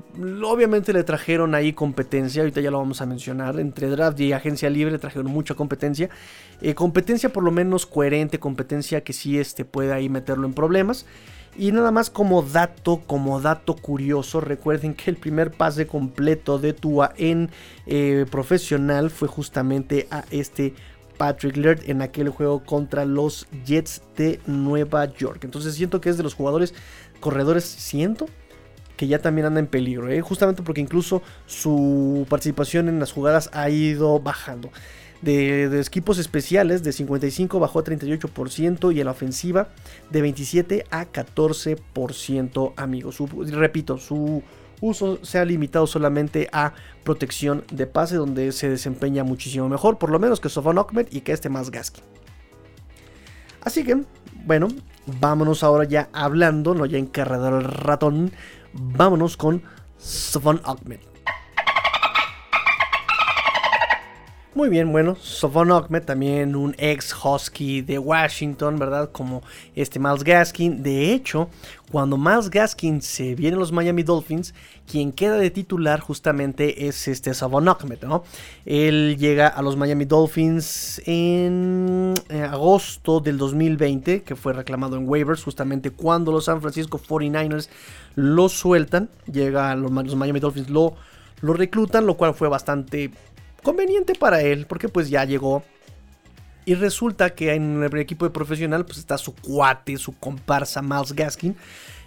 A: obviamente le trajeron ahí competencia, ahorita ya lo vamos a mencionar, entre draft y agencia libre trajeron mucha competencia. Eh, competencia por lo menos coherente, competencia que sí este, puede ahí meterlo en problemas. Y nada más como dato, como dato curioso, recuerden que el primer pase completo de Tua en eh, profesional fue justamente a este Patrick Laird en aquel juego contra los Jets de Nueva York. Entonces siento que es de los jugadores corredores, siento que ya también anda en peligro, ¿eh? justamente porque incluso su participación en las jugadas ha ido bajando de, equipos especiales de 55 bajó a 38% y en la ofensiva de 27 a 14% amigos. repito, su uso se ha limitado solamente a protección de pase donde se desempeña muchísimo mejor, por lo menos que Sofon Ahmed y que este más Gaskin. Así que, bueno, vámonos ahora ya hablando, no ya encarredor el ratón, vámonos con Savon Ahmed. Muy bien, bueno, Sofon Ahmed, también un ex Husky de Washington, ¿verdad? Como este Miles Gaskin. De hecho, cuando Miles Gaskin se viene a los Miami Dolphins, quien queda de titular justamente es este Savon Ahmed, ¿no? Él llega a los Miami Dolphins en eh, agosto del 2020, que fue reclamado en waivers, justamente cuando los San Francisco 49ers lo sueltan. Llega a los, Miami Dolphins, lo, lo reclutan, lo cual fue bastante conveniente para él, porque pues ya llegó. Y resulta que en el equipo de profesional pues está su cuate, su comparsa Miles Gaskin.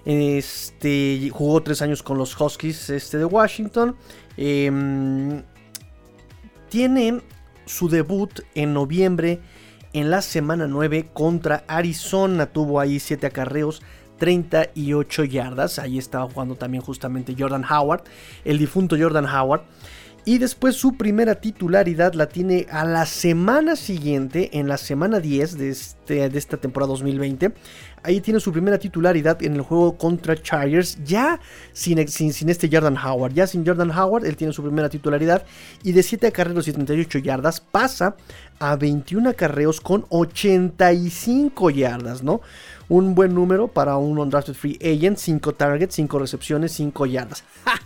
A: Este, jugó tres años con los Huskies este, de Washington. Em, tiene su debut en noviembre en la semana 9 contra Arizona. Tuvo ahí 7 acarreos, 38 yardas. Ahí estaba jugando también justamente Jordan Howard, el difunto Jordan Howard. Y después su primera titularidad la tiene a la semana siguiente, en la semana 10 de, este, de esta temporada 2020. Ahí tiene su primera titularidad en el juego contra Chargers, ya sin, sin, este Jordan Howard. Ya sin Jordan Howard, él tiene su primera titularidad. Y de 7 acarreos y 38 yardas pasa a 21 acarreos con 85 yardas, ¿no? Un buen número para un undrafted free agent. 5 targets, 5 recepciones, 5 yardas. ¡Ja!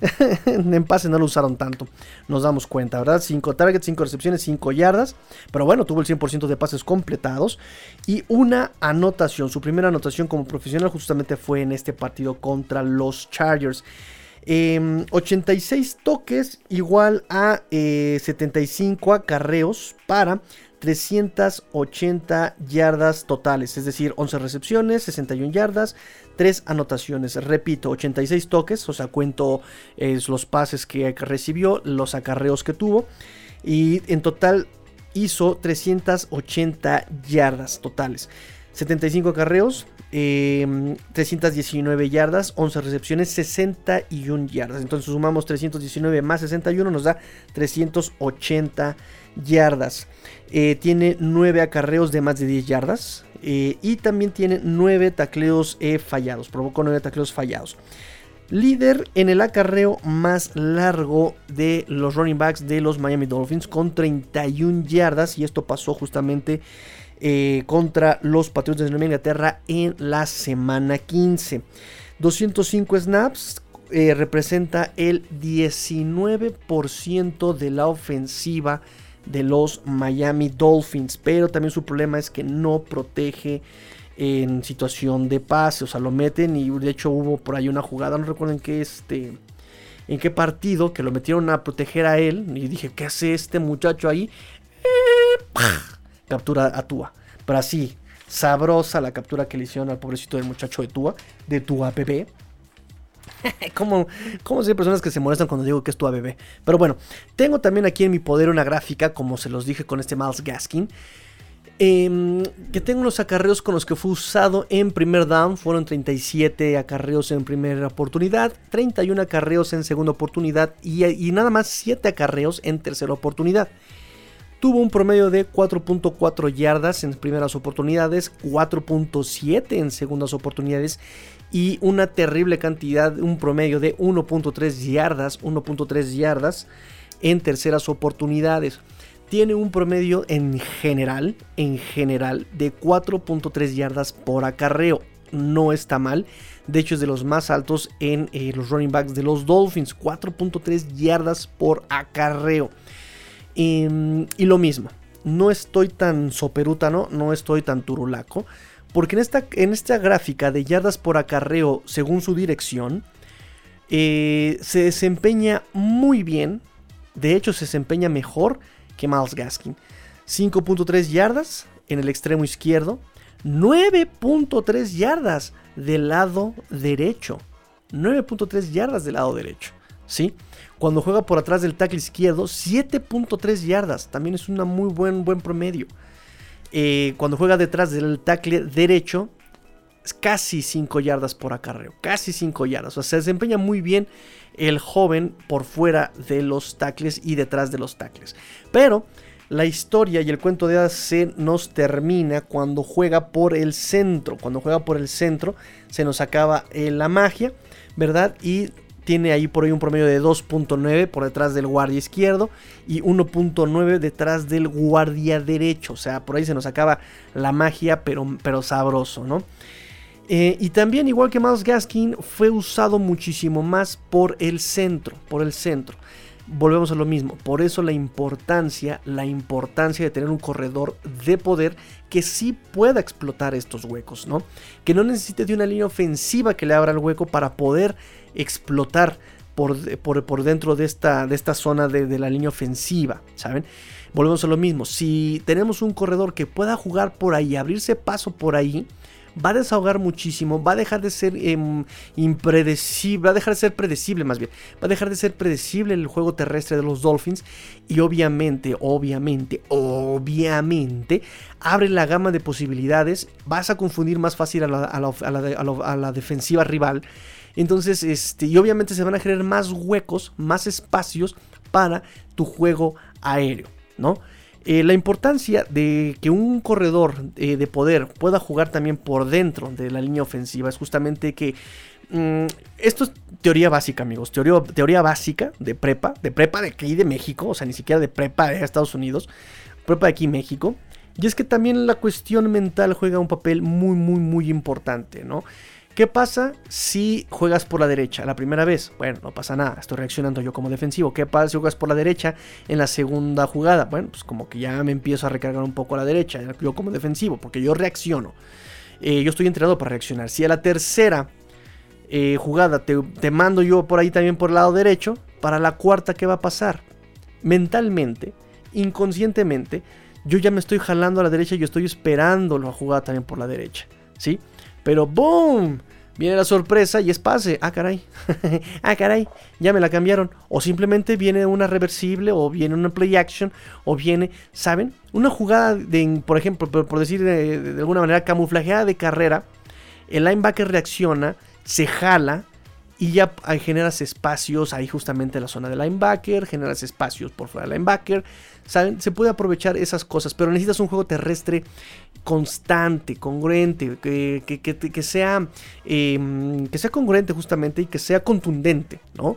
A: en pase no lo usaron tanto. Nos damos cuenta, ¿verdad? 5 targets, 5 recepciones, 5 yardas. Pero bueno, tuvo el 100% de pases completados. Y una anotación. Su primera anotación como profesional justamente fue en este partido contra los Chargers. 86 em, toques igual a 75 eh, acarreos para 380 yardas totales, es decir, 11 recepciones, 61 yardas, 3 anotaciones. Repito, 86 toques, o sea, cuento los pases que recibió, los acarreos que tuvo. Y en total hizo 380 yardas totales. 75 acarreos, 319 em, yardas, 11 recepciones, 61 yardas. Entonces sumamos 319 más 61 nos da 380 yardas. Eh, tiene 9 acarreos de más de 10 yardas. Eh, y también tiene 9 tacleos eh, fallados. Provocó 9 tacleos fallados. Líder en el acarreo más largo de los running backs de los Miami Dolphins con 31 yardas. Y esto pasó justamente contra los Patriotas de Nueva Inglaterra en la semana 15. 205 snaps, representa el 19% de la ofensiva de los Miami Dolphins. Pero también su problema es que no protege en situación de pase. O sea, lo meten y de hecho hubo por ahí una jugada, no recuerdo en qué este... En qué partido que lo metieron a proteger a él. Y dije, ¿qué hace este muchacho ahí? captura a Tua. Pero así, sabrosa la captura que le hicieron al pobrecito del muchacho de Tua, de Tua bebé. ¿Cómo, ¿Cómo hay personas que se molestan cuando digo que es tu bebé? Pero bueno, tengo también aquí en mi poder una gráfica, como se los dije con este Miles Gaskin. Em, que tengo unos acarreos con los que fue usado en primer down. Fueron 37 acarreos en primera oportunidad, 31 acarreos en segunda oportunidad y, y nada más 7 acarreos en tercera oportunidad. Tuvo un promedio de 4.4 yardas en primeras oportunidades, 4.7 en segundas oportunidades y una terrible cantidad, un promedio de 1.3 yardas, 1.3 yardas en terceras oportunidades. Tiene un promedio en general, en general, de 4.3 yardas por acarreo. No está mal. De hecho, es de los más altos en eh, los running backs de los Dolphins. 4.3 yardas por acarreo. Em, y lo mismo. No estoy tan soperútano, no estoy tan turulaco. Porque en esta, en esta gráfica de yardas por acarreo según su dirección, eh, se desempeña muy bien. De hecho, se desempeña mejor que Miles Gaskin. 5.3 yardas en el extremo izquierdo. 9.3 yardas del lado derecho. 9.3 yardas del lado derecho. ¿Sí? Cuando juega por atrás del tackle izquierdo, 7.3 yardas. También es un muy buen, buen promedio. Eh, cuando juega detrás del tackle derecho, casi 5 yardas por acarreo, casi 5 yardas. O sea, se desempeña muy bien el joven por fuera de los tackles y detrás de los tackles. Pero la historia y el cuento de hadas se nos termina cuando juega por el centro. Cuando juega por el centro se nos acaba eh, la magia. ¿verdad? Y tiene ahí por ahí un promedio de 2.9 por detrás del guardia izquierdo y 1.9 detrás del guardia derecho. O sea, por ahí se nos acaba la magia, pero, pero sabroso, ¿no? Eh, y también, igual que Miles Gaskin, fue usado muchísimo más por el centro, por el centro. Volvemos a lo mismo, por eso la importancia, la importancia de tener un corredor de poder que sí pueda explotar estos huecos, ¿no? Que no necesite de una línea ofensiva que le abra el hueco para poder explotar por, por, dentro de esta, de esta zona de, la línea ofensiva, ¿saben? Volvemos a lo mismo, si tenemos un corredor que pueda jugar por ahí, abrirse paso por ahí, va a desahogar muchísimo, va a dejar de ser em, impredecible, va a dejar de ser predecible más bien, va a dejar de ser predecible el juego terrestre de los Dolphins y obviamente, obviamente, obviamente abre la gama de posibilidades, vas a confundir más fácil a la defensiva rival. Entonces, este, y obviamente se van a generar más huecos, más espacios para tu juego aéreo, ¿no? Eh, la importancia de que un corredor eh, de poder pueda jugar también por dentro de la línea ofensiva es justamente que mm, esto es teoría básica, amigos. Teoría, teoría básica de prepa, de prepa de aquí de México, o sea, ni siquiera de prepa de Estados Unidos, prepa de aquí México. Y es que también la cuestión mental juega un papel muy, muy, muy importante, ¿no? ¿Qué pasa si juegas por la derecha la primera vez? Bueno, no pasa nada, estoy reaccionando yo como defensivo. ¿Qué pasa si juegas por la derecha en la segunda jugada? Bueno, pues como que ya me empiezo a recargar un poco a la derecha, yo como defensivo, porque yo reacciono. Eh, yo estoy entrenado para reaccionar. Si a la tercera eh, jugada te, mando yo por ahí también por el lado derecho, para la cuarta, ¿qué va a pasar? Mentalmente, inconscientemente, yo ya me estoy jalando a la derecha y yo estoy esperando la jugada también por la derecha. ¿Sí? Pero ¡boom! Viene la sorpresa y es pase. Ah, caray. ah, caray. Ya me la cambiaron. O simplemente viene una reversible, o viene una play action, o viene, ¿saben? Una jugada de, por ejemplo, por, decir de, de, alguna manera, camuflajeada de carrera. El linebacker reacciona, se jala, y ya generas espacios ahí justamente en la zona de linebacker, generas espacios por fuera de linebacker, ¿saben? Se puede aprovechar esas cosas, pero necesitas un juego terrestre constante, congruente, que, que, sea, em, que sea congruente justamente y que sea contundente, ¿no?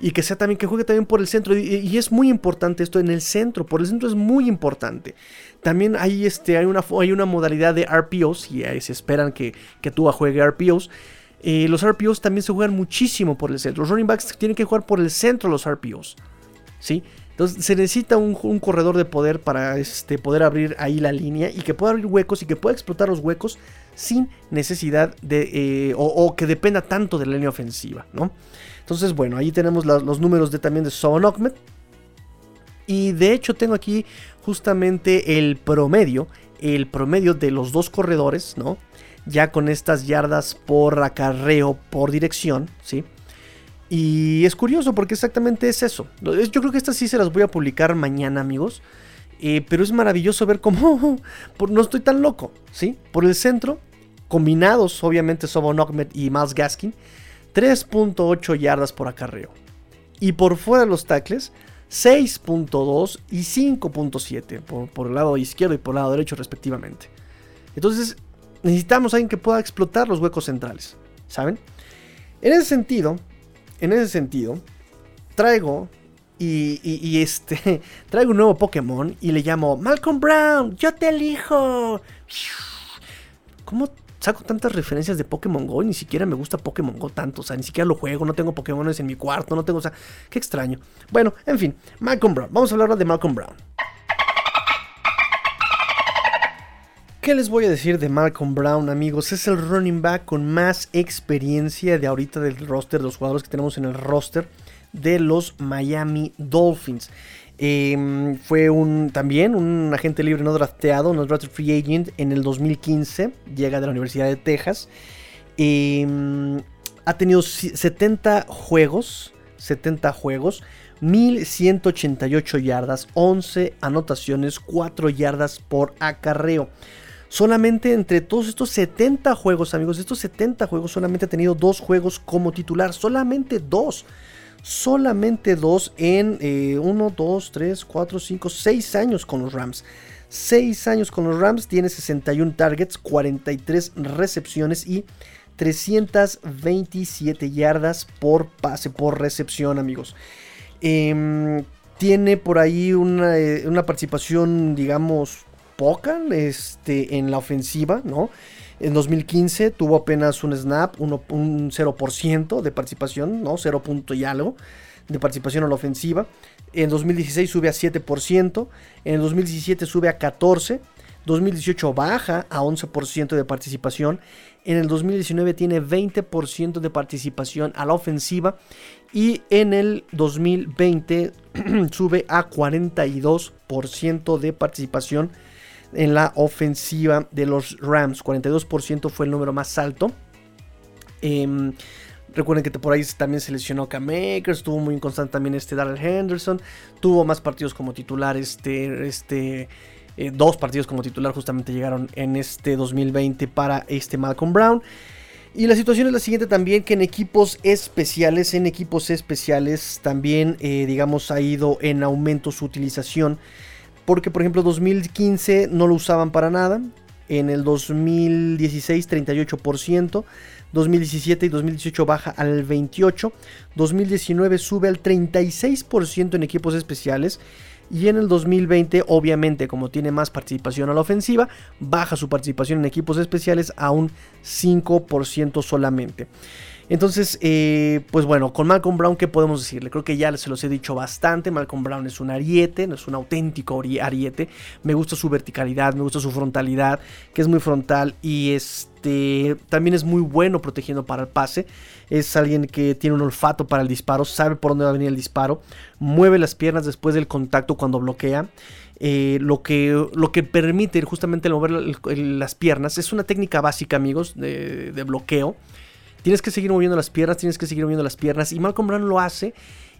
A: Y que sea también, que juegue también por el centro. Y, es muy importante esto en el centro, por el centro es muy importante. También hay, este, hay, una, hay una modalidad de RPOs, y se esperan que, que Tua juegue RPOs eh, los RPOs también se juegan muchísimo por el centro. Los running backs tienen que jugar por el centro los RPOs. ¿Sí? Entonces se necesita un, corredor de poder para este, poder abrir ahí la línea y que pueda abrir huecos y que pueda explotar los huecos sin necesidad de... Eh, o, que dependa tanto de la línea ofensiva, ¿no? Entonces, bueno, ahí tenemos los números de, también de Sobon Y de hecho tengo aquí justamente el promedio, el promedio de los dos corredores, ¿no? Ya con estas yardas por acarreo por dirección, ¿sí? Y es curioso porque exactamente es eso. Yo creo que estas sí se las voy a publicar mañana, amigos. Eh, pero es maravilloso ver cómo no estoy tan loco, ¿sí? Por el centro, combinados, obviamente, Sobon y Miles Gaskin, 3.8 yardas por acarreo. Y por fuera de los tackles, 6.2 y 5.7 por, por el lado izquierdo y por el lado derecho, respectivamente. Entonces, necesitamos a alguien que pueda explotar los huecos centrales, ¿saben? En ese sentido, en ese sentido, traigo y, este, traigo un nuevo Pokémon y le llamo Malcolm Brown, yo te elijo. ¿Cómo saco tantas referencias de Pokémon Go? Ni siquiera me gusta Pokémon Go tanto, o sea, ni siquiera lo juego, no tengo Pokémon en mi cuarto, no tengo, o sea, qué extraño. Bueno, en fin, Malcolm Brown, vamos a hablar ahora de Malcolm Brown. ¿Qué les voy a decir de Malcolm Brown, amigos? Es el running back con más experiencia de ahorita del roster, de los jugadores que tenemos en el roster de los Miami Dolphins. Em, fue un, también un agente libre no drafteado, un drafted free agent en el 2015. Llega de la Universidad de Texas. Em, ha tenido 70 juegos. 70 juegos. 1188 yardas, 11 anotaciones, 4 yardas por acarreo. Solamente entre todos estos 70 juegos, amigos, estos 70 juegos solamente ha tenido dos juegos como titular. Solamente dos. Solamente dos en 1, 2, 3, 4, 5, 6 años con los Rams. 6 años con los Rams, tiene 61 targets, 43 recepciones y 327 yardas por pase, por recepción, amigos. Em, tiene por ahí una, eh, una, participación, digamos, poca este, en la ofensiva, ¿no? En 2015 tuvo apenas un snap, un 0% de participación, ¿no? 0 punto y algo de participación en la ofensiva. En 2016 sube a 7%, en el 2017 sube a 14%, 2018 baja a 11% de participación, en el 2019 tiene 20% de participación a la ofensiva y en el 2020 sube a 42% de participación en la ofensiva de los Rams. 42% fue el número más alto. Em, recuerden que por ahí también se lesionó Cam Akers, estuvo muy inconstante también este Darrell Henderson, tuvo más partidos como titular este, este eh, dos partidos como titular justamente llegaron en este 2020 para este Malcolm Brown. Y la situación es la siguiente también, que en equipos especiales, en equipos especiales también, eh, digamos, ha ido en aumento su utilización. Porque, por ejemplo, 2015 no lo usaban para nada. En el 2016, 38%. 2017 y 2018 baja al 28%. 2019 sube al 36% en equipos especiales. Y en el 2020, obviamente, como tiene más participación a la ofensiva, baja su participación en equipos especiales a un 5% solamente. Entonces, eh, pues bueno, con Malcolm Brown, ¿qué podemos decirle? Creo que ya se los he dicho bastante. Malcolm Brown es un ariete, es un auténtico ariete. Me gusta su verticalidad, me gusta su frontalidad, que es muy frontal y este también es muy bueno protegiendo para el pase. Es alguien que tiene un olfato para el disparo, sabe por dónde va a venir el disparo, mueve las piernas después del contacto cuando bloquea. Eh, lo, que, lo que permite justamente mover las piernas es una técnica básica, amigos, de bloqueo Tienes que seguir moviendo las piernas, tienes que seguir moviendo las piernas. Y Malcolm Brown lo hace.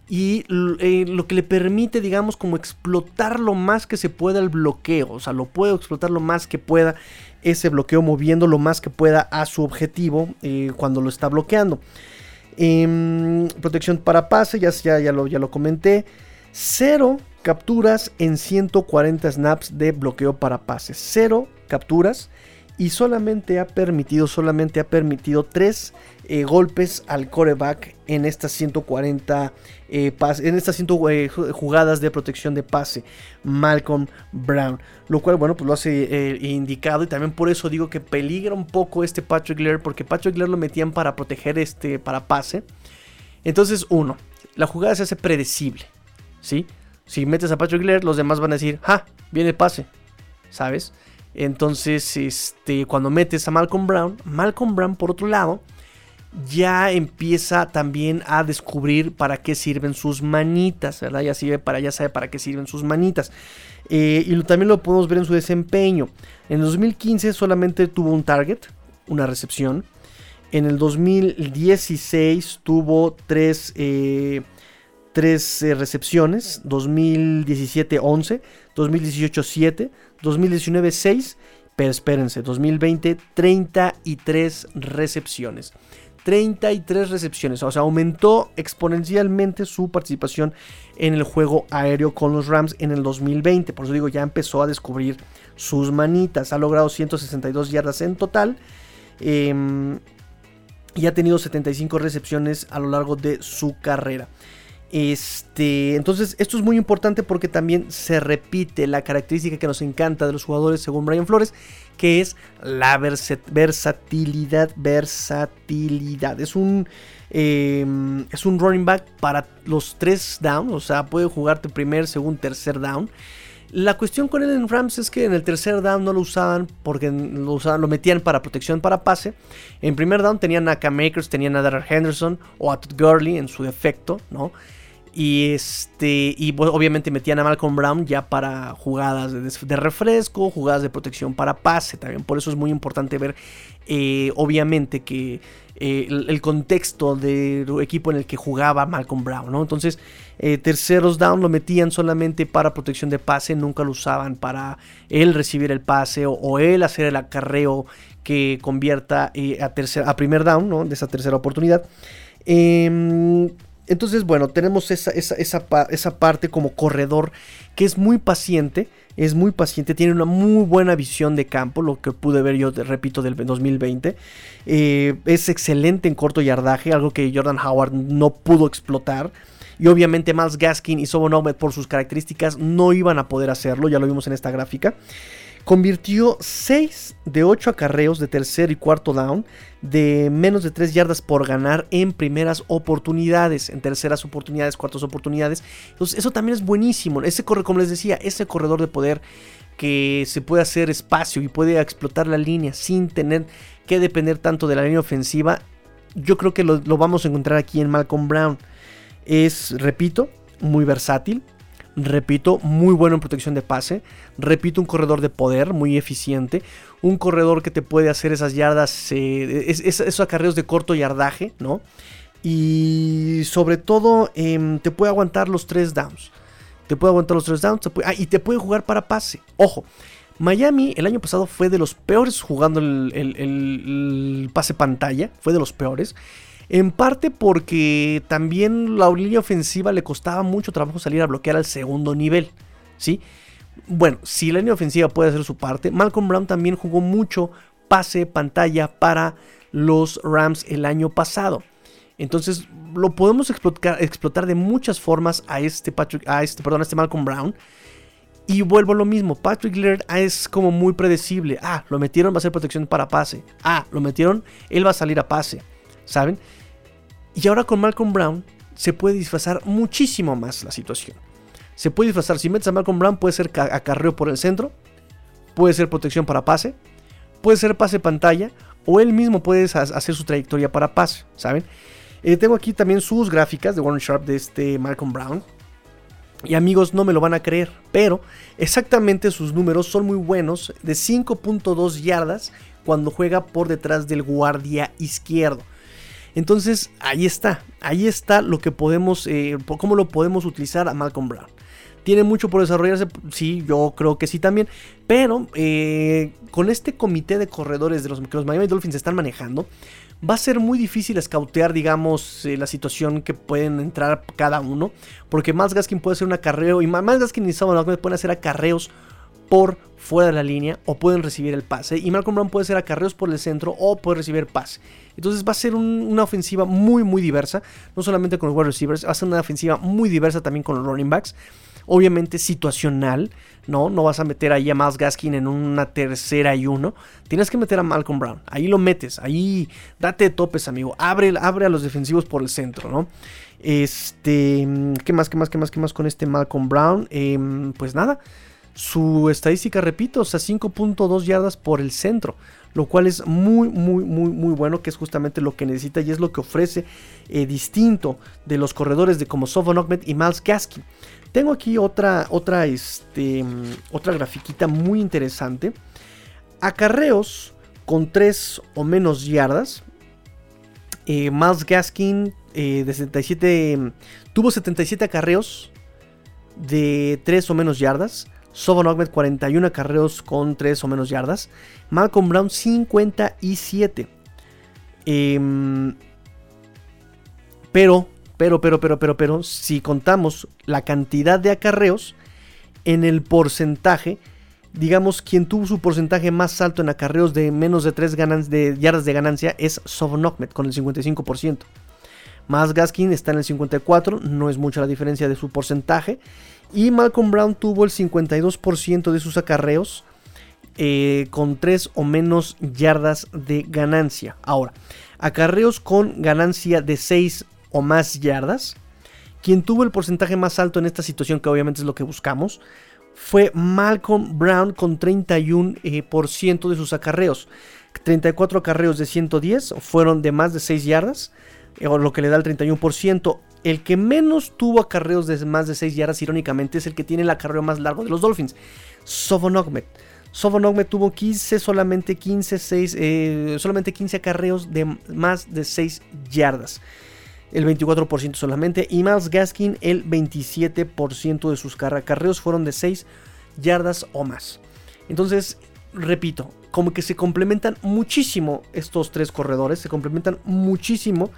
A: Y eh, lo que le permite, digamos, como explotar lo más que se pueda el bloqueo. O sea, lo puede explotar lo más que pueda ese bloqueo, moviendo lo más que pueda a su objetivo eh, cuando lo está bloqueando. Em, protección para pase, ya, ya, ya, lo, ya lo comenté. Cero capturas en 140 snaps de bloqueo para pase. Cero capturas y solamente ha permitido, solamente ha permitido tres eh, golpes al coreback en estas 140 eh, en estas 100 eh, jugadas de protección de pase Malcolm Brown lo cual bueno pues lo hace indicado y también por eso digo que peligra un poco este Patrick Lear porque Patrick Lear lo metían para proteger este para pase entonces uno la jugada se hace predecible ¿sí? si metes a Patrick Lear los demás van a decir ja viene pase ¿sabes? Entonces, este, cuando metes a Malcolm Brown, Malcolm Brown, por otro lado, ya empieza también a descubrir para qué sirven sus manitas, ¿verdad? Ya, sabe para, ya sabe para qué sirven sus manitas. Eh, y también lo podemos ver en su desempeño. En 2015 solamente tuvo un target, una recepción. En el 2016 tuvo tres, eh, tres eh, recepciones. 2017 11, 2018 7, 2019 6, pero espérense, 2020 33 recepciones. 33 recepciones, o sea, aumentó exponencialmente su participación en el juego aéreo con los Rams en el 2020. Por eso digo, ya empezó a descubrir sus manitas. Ha logrado 162 yardas en total. Em, y ha tenido 75 recepciones a lo largo de su carrera. Este, entonces, esto es muy importante porque también se repite la característica que nos encanta de los jugadores, según Brian Flores, que es la versatilidad. Versatilidad. Es un, em, es un running back para los tres downs, o sea, puede jugarte primer, segundo, tercer down. La cuestión con él en Rams es que en el tercer down no lo usaban porque lo, metían para protección para pase. En primer down tenían a Cam Makers, tenían a Darrell Henderson o a Todd Gurley en su defecto, ¿no? Y este. Y obviamente metían a Malcolm Brown ya para jugadas de, refresco, jugadas de protección para pase. También. Por eso es muy importante ver. Eh, obviamente que. Eh, el, contexto del equipo en el que jugaba Malcolm Brown, ¿no? Entonces, eh, terceros down lo metían solamente para protección de pase, nunca lo usaban para él recibir el pase o, él hacer el acarreo que convierta a, tercer, a primer down, ¿no? De esa tercera oportunidad. Eh, entonces, bueno, tenemos esa, esa, esa, parte como corredor que es muy paciente, es muy paciente, tiene una muy buena visión de campo, lo que pude ver yo, repito, del 2020. Eh, es excelente en corto yardaje, algo que Jordan Howard no pudo explotar. Y obviamente Miles Gaskin y Sobon por sus características no iban a poder hacerlo, ya lo vimos en esta gráfica. Convirtió 6 de 8 acarreos de tercer y cuarto down de menos de 3 yardas por ganar en primeras oportunidades, en terceras oportunidades, cuartas oportunidades. Entonces eso también es buenísimo. Ese corre, como les decía, ese corredor de poder que se puede hacer espacio y puede explotar la línea sin tener que depender tanto de la línea ofensiva, yo creo que lo, lo vamos a encontrar aquí en Malcolm Brown. Es, repito, muy versátil, Repito, muy bueno en protección de pase. Repito, un corredor de poder muy eficiente. Un corredor que te puede hacer esas yardas, eh, esos acarreos de corto yardaje, ¿no? Y sobre todo, em, te puede aguantar los tres downs. Te puede aguantar los tres downs. ah, y te puede jugar para pase. Ojo, Miami el año pasado fue de los peores jugando el pase pantalla. Fue de los peores. En parte porque también la línea ofensiva le costaba mucho trabajo salir a bloquear al segundo nivel. ¿Sí? Bueno, si la línea ofensiva puede hacer su parte, Malcolm Brown también jugó mucho pase pantalla para los Rams el año pasado. Entonces lo podemos explotar, explotar de muchas formas a este Patrick, a este, perdón, a este Malcolm Brown. Y vuelvo a lo mismo, Patrick Laird es como muy predecible. Ah, lo metieron, va a ser protección para pase. Ah, lo metieron, él va a salir a pase. ¿Saben? Y ahora con Malcolm Brown se puede disfrazar muchísimo más la situación. Se puede disfrazar, si metes a Malcolm Brown puede ser acarreo por el centro, puede ser protección para pase, puede ser pase pantalla, o él mismo puede hacer su trayectoria para pase, ¿saben? Eh, tengo aquí también sus gráficas de Warren Sharp de este Malcolm Brown. Y amigos, no me lo van a creer, pero exactamente sus números son muy buenos, de 5.2 yardas cuando juega por detrás del guardia izquierdo. Entonces, ahí está, ahí está lo que podemos, eh, cómo lo podemos utilizar a Malcolm Brown. ¿Tiene mucho por desarrollarse? Sí, yo creo que sí también. Pero eh, con este comité de corredores de los que los Miami Dolphins están manejando, va a ser muy difícil escautear, digamos, eh, la situación que pueden entrar cada uno. Porque Miles Gaskin puede hacer un acarreo y Miles Gaskin y Saban pueden hacer acarreos por fuera de la línea o pueden recibir el pase. Y Malcolm Brown puede ser acarreos por el centro o puede recibir pase. Entonces va a ser una ofensiva muy, muy diversa. No solamente con los wide receivers, va a ser una ofensiva muy diversa también con los running backs. Obviamente situacional, ¿no? No vas a meter ahí a Miles Gaskin en una tercera y uno. Tienes que meter a Malcolm Brown. Ahí lo metes. Ahí date topes, amigo. Abre, abre a los defensivos por el centro, ¿no? Este, ¿qué más, qué más, qué más, qué más con este Malcolm Brown? Em, pues nada, su estadística, repito, o sea, 5.2 yardas por el centro, lo cual es muy, muy, muy, muy bueno, que es justamente lo que necesita y es lo que ofrece eh, distinto de los corredores de como Sofon Ahmed y Miles Gaskin. Tengo aquí otra, otra, este, otra grafiquita muy interesante. Acarreos con 3 o menos yardas. Eh, Miles Gaskin eh, de 77, tuvo 77 acarreos de 3 o menos yardas. Sobon Ahmed 41 acarreos con 3 o menos yardas. Malcolm Brown 57. Em, pero, pero, pero, pero, pero, pero, si contamos la cantidad de acarreos en el porcentaje, digamos, quien tuvo su porcentaje más alto en acarreos de menos de 3 de yardas de ganancia es Sobon con el 55%. Más Gaskin está en el 54, no es mucha la diferencia de su porcentaje. Y Malcolm Brown tuvo el 52% de sus acarreos eh, con 3 o menos yardas de ganancia. Ahora, acarreos con ganancia de 6 o más yardas. Quien tuvo el porcentaje más alto en esta situación, que obviamente es lo que buscamos, fue Malcolm Brown con 31% eh, de sus acarreos. 34 acarreos de 110 fueron de más de 6 yardas, eh, lo que le da el 31%. El que menos tuvo acarreos de más de 6 yardas, irónicamente, es el que tiene el acarreo más largo de los Dolphins. Sovon Ogmet. tuvo 15, solamente 15, 6, eh, solamente 15 acarreos de más de 6 yardas. El 24% solamente. Y Miles Gaskin, el 27% de sus acarreos fueron de 6 yardas o más. Entonces, repito, como que se complementan muchísimo estos tres corredores. Se complementan muchísimo.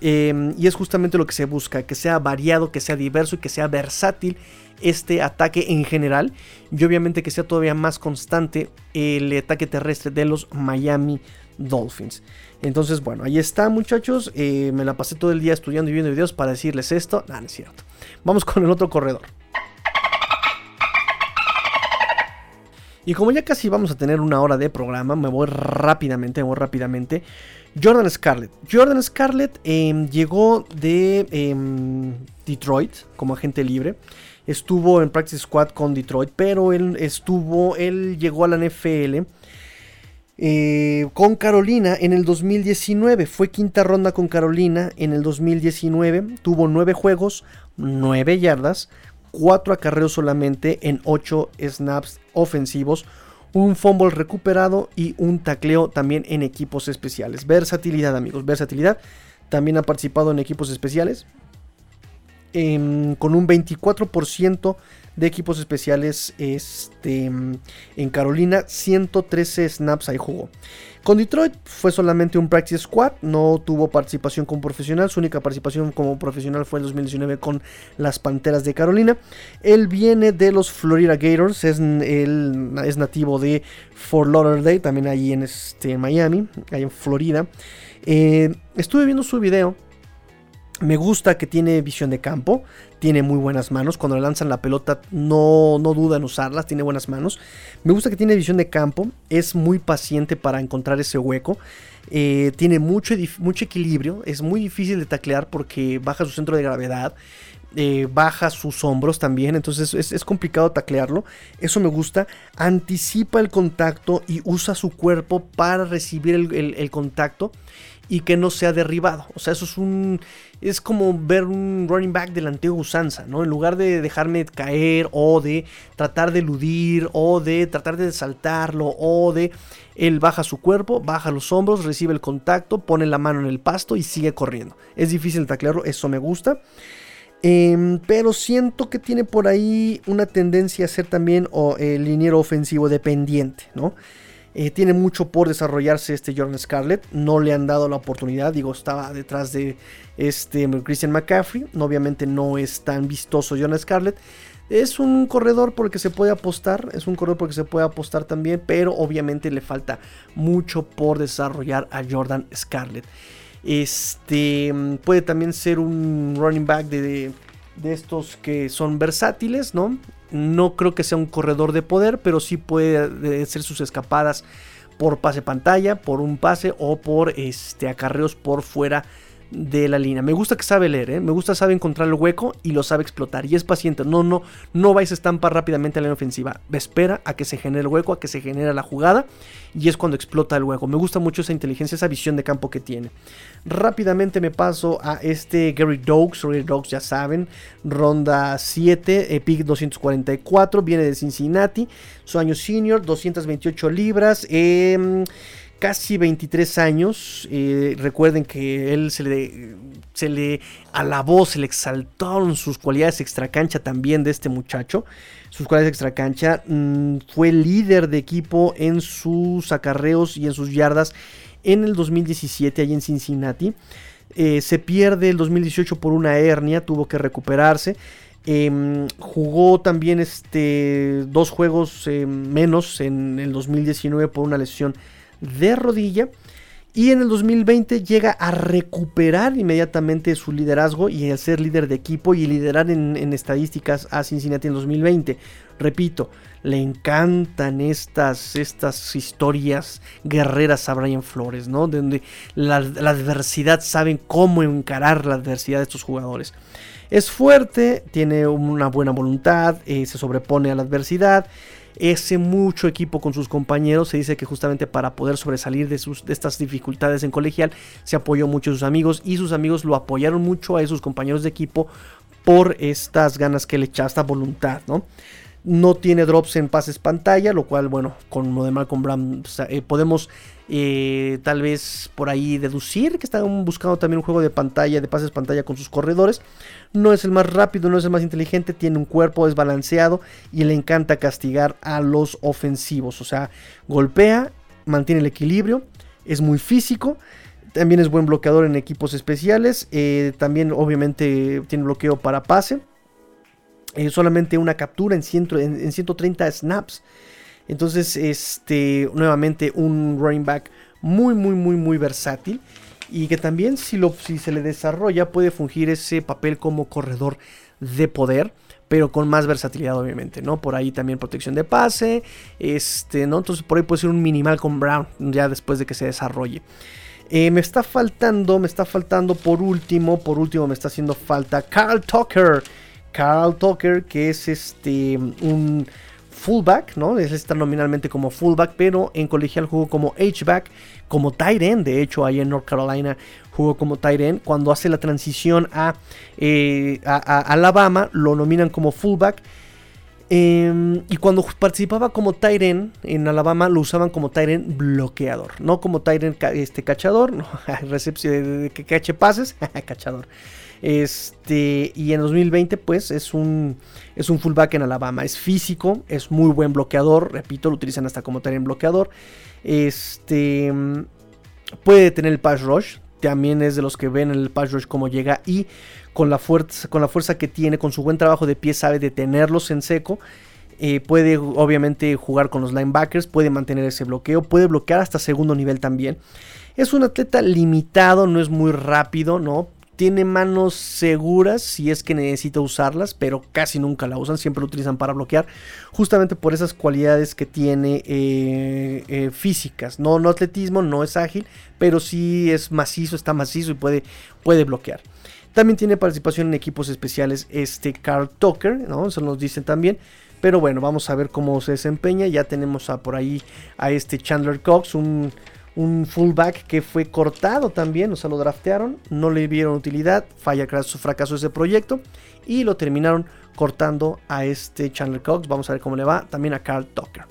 A: Em, y es justamente lo que se busca, que sea variado, que sea diverso y que sea versátil este ataque en general. Y obviamente que sea todavía más constante el ataque terrestre de los Miami Dolphins. Entonces, bueno, ahí está, muchachos. Eh, me la pasé todo el día estudiando y viendo videos para decirles esto. No, no es cierto. Vamos con el otro corredor. Y como ya casi vamos a tener una hora de programa, me voy rápidamente, me voy rápidamente. Jordan Scarlett. Jordan Scarlett em, llegó de em, Detroit como agente libre. Estuvo en Practice Squad con Detroit, pero él estuvo, él llegó a la NFL eh, con Carolina en el 2019. Fue quinta ronda con Carolina en el 2019. Tuvo nueve juegos, nueve yardas, cuatro acarreos solamente en ocho snaps ofensivos. Un fumble recuperado y un tacleo también en equipos especiales. Versatilidad, amigos, versatilidad. También ha participado en equipos especiales. Em, con un 24% de equipos especiales este, en Carolina. 113 snaps ahí jugó. Con Detroit fue solamente un practice squad, no tuvo participación como profesional, su única participación como profesional fue en 2019 con las Panteras de Carolina. Él viene de los Florida Gators, es, él, es nativo de Fort Lauderdale, también ahí en este, Miami, ahí en Florida. Eh, estuve viendo su video me gusta que tiene visión de campo, tiene muy buenas manos. Cuando le lanzan la pelota no, no duda en usarlas, tiene buenas manos. Me gusta que tiene visión de campo, es muy paciente para encontrar ese hueco. Eh, tiene mucho, mucho equilibrio, es muy difícil de taclear porque baja su centro de gravedad. Eh, baja sus hombros también, entonces es, complicado taclearlo. Eso me gusta. Anticipa el contacto y usa su cuerpo para recibir el contacto y que no sea derribado. O sea, eso es un. Es como ver un running back de la antigua usanza, ¿no? En lugar de dejarme caer o de tratar de eludir o de tratar de saltarlo o de. Él baja su cuerpo, baja los hombros, recibe el contacto, pone la mano en el pasto y sigue corriendo. Es difícil taclearlo, eso me gusta. Em, pero siento que tiene por ahí una tendencia a ser también el liniero ofensivo dependiente, ¿no? Eh, tiene mucho por desarrollarse este Jordan Scarlett. No le han dado la oportunidad. Digo, estaba detrás de este Christian McCaffrey. Obviamente no es tan vistoso Jordan Scarlett. Es un corredor por el que se puede apostar. Es un corredor por el que se puede apostar también. Pero obviamente le falta mucho por desarrollar a Jordan Scarlett. Este puede también ser un running back de, de estos que son versátiles, ¿no? No creo que sea un corredor de poder, pero sí puede hacer sus escapadas por pase pantalla, por un pase o por este, acarreos por fuera de la línea. Me gusta que sabe leer, ¿eh? me gusta sabe encontrar el hueco y lo sabe explotar. Y es paciente. No, no, no vais a estampar rápidamente a la línea ofensiva. Espera a que se genere el hueco, a que se genere la jugada. Y es cuando explota el hueco. Me gusta mucho esa inteligencia, esa visión de campo que tiene. Rápidamente me paso a este Gary Dogs. Gary Dogs ya saben. Ronda 7, pick 244. Viene de Cincinnati. Su año senior, 228 libras. Eh, casi 23 años. Eh, recuerden que él se le, se le alabó, se le exaltaron sus cualidades extracancha también de este muchacho. Sus cualidades extracancha. Mm, fue líder de equipo en sus acarreos y en sus yardas en el 2017 allí en Cincinnati. Eh, se pierde el 2018 por una hernia, tuvo que recuperarse. Em, jugó también este, dos juegos eh, menos en el 2019 por una lesión de rodilla. Y en el 2020 llega a recuperar inmediatamente su liderazgo y a ser líder de equipo y liderar en, estadísticas a Cincinnati en 2020. Repito, le encantan estas, estas historias guerreras a Brian Flores, ¿no? Donde la, adversidad saben cómo encarar la adversidad de estos jugadores. Es fuerte, tiene una buena voluntad, eh, se sobrepone a la adversidad ese mucho equipo con sus compañeros. Se dice que justamente para poder sobresalir de, sus, de estas dificultades en colegial, se apoyó mucho a sus amigos y sus amigos lo apoyaron mucho a sus compañeros de equipo por estas ganas que le echaba, esta voluntad, ¿no? No tiene drops en pases pantalla, lo cual, bueno, con lo de Malcolm Brown eh, podemos eh, tal vez por ahí deducir que están buscando también un juego de pantalla, de pases pantalla con sus corredores. No es el más rápido, no es el más inteligente, tiene un cuerpo desbalanceado y le encanta castigar a los ofensivos. O sea, golpea, mantiene el equilibrio, es muy físico también es buen bloqueador en equipos especiales. Eh, también obviamente tiene bloqueo para pase. Eh, solamente una captura en, 130 snaps. Entonces, este, nuevamente un running back muy, muy, muy, muy versátil. Y que también si, lo, si se le desarrolla puede fungir ese papel como corredor de poder pero con más versatilidad obviamente, ¿no? Por ahí también protección de pase, este, ¿no? Entonces por ahí puede ser un minimal con Brown ya después de que se desarrolle. Eh, me está faltando, me está faltando por último, por último me está haciendo falta Carl Tucker. Carl Tucker, que es este un fullback, ¿no? Es está nominalmente como fullback, pero en colegial jugó como H-back, como tight end. De hecho, ahí en North Carolina jugó como tight end. Cuando hace la transición a, eh, Alabama, lo nominan como fullback. Em, y cuando participaba como end en Alabama, lo usaban como end bloqueador, no como end este, cachador, no, recepción de, que cache pases, cachador. Este, y en 2020, pues es un, es un fullback en Alabama. Es físico, es muy buen bloqueador. Repito, lo utilizan hasta como en bloqueador. Este, puede tener el pass rush. También es de los que ven el pass rush como llega y con la fuerza, con la fuerza que tiene, con su buen trabajo de pie, sabe detenerlos en seco. Eh, puede obviamente jugar con los linebackers, puede mantener ese bloqueo, puede bloquear hasta segundo nivel también. Es un atleta limitado, no es muy rápido, ¿no? Tiene manos seguras si es que necesita usarlas, pero casi nunca la usan, siempre lo utilizan para bloquear, justamente por esas cualidades que tiene eh, eh, físicas. No, no atletismo, no es ágil, pero sí es macizo, está macizo y puede, puede bloquear. También tiene participación en equipos especiales este Carl Tucker, ¿no? Eso nos dicen también. Pero bueno, vamos a ver cómo se desempeña. Ya tenemos a, por ahí a este Chandler Cox, un un fullback que fue cortado también, o sea, lo draftearon, no le vieron utilidad, falla su fracaso ese proyecto y lo terminaron cortando a este Chandler Cox. Vamos a ver cómo le va también a Carl Tucker.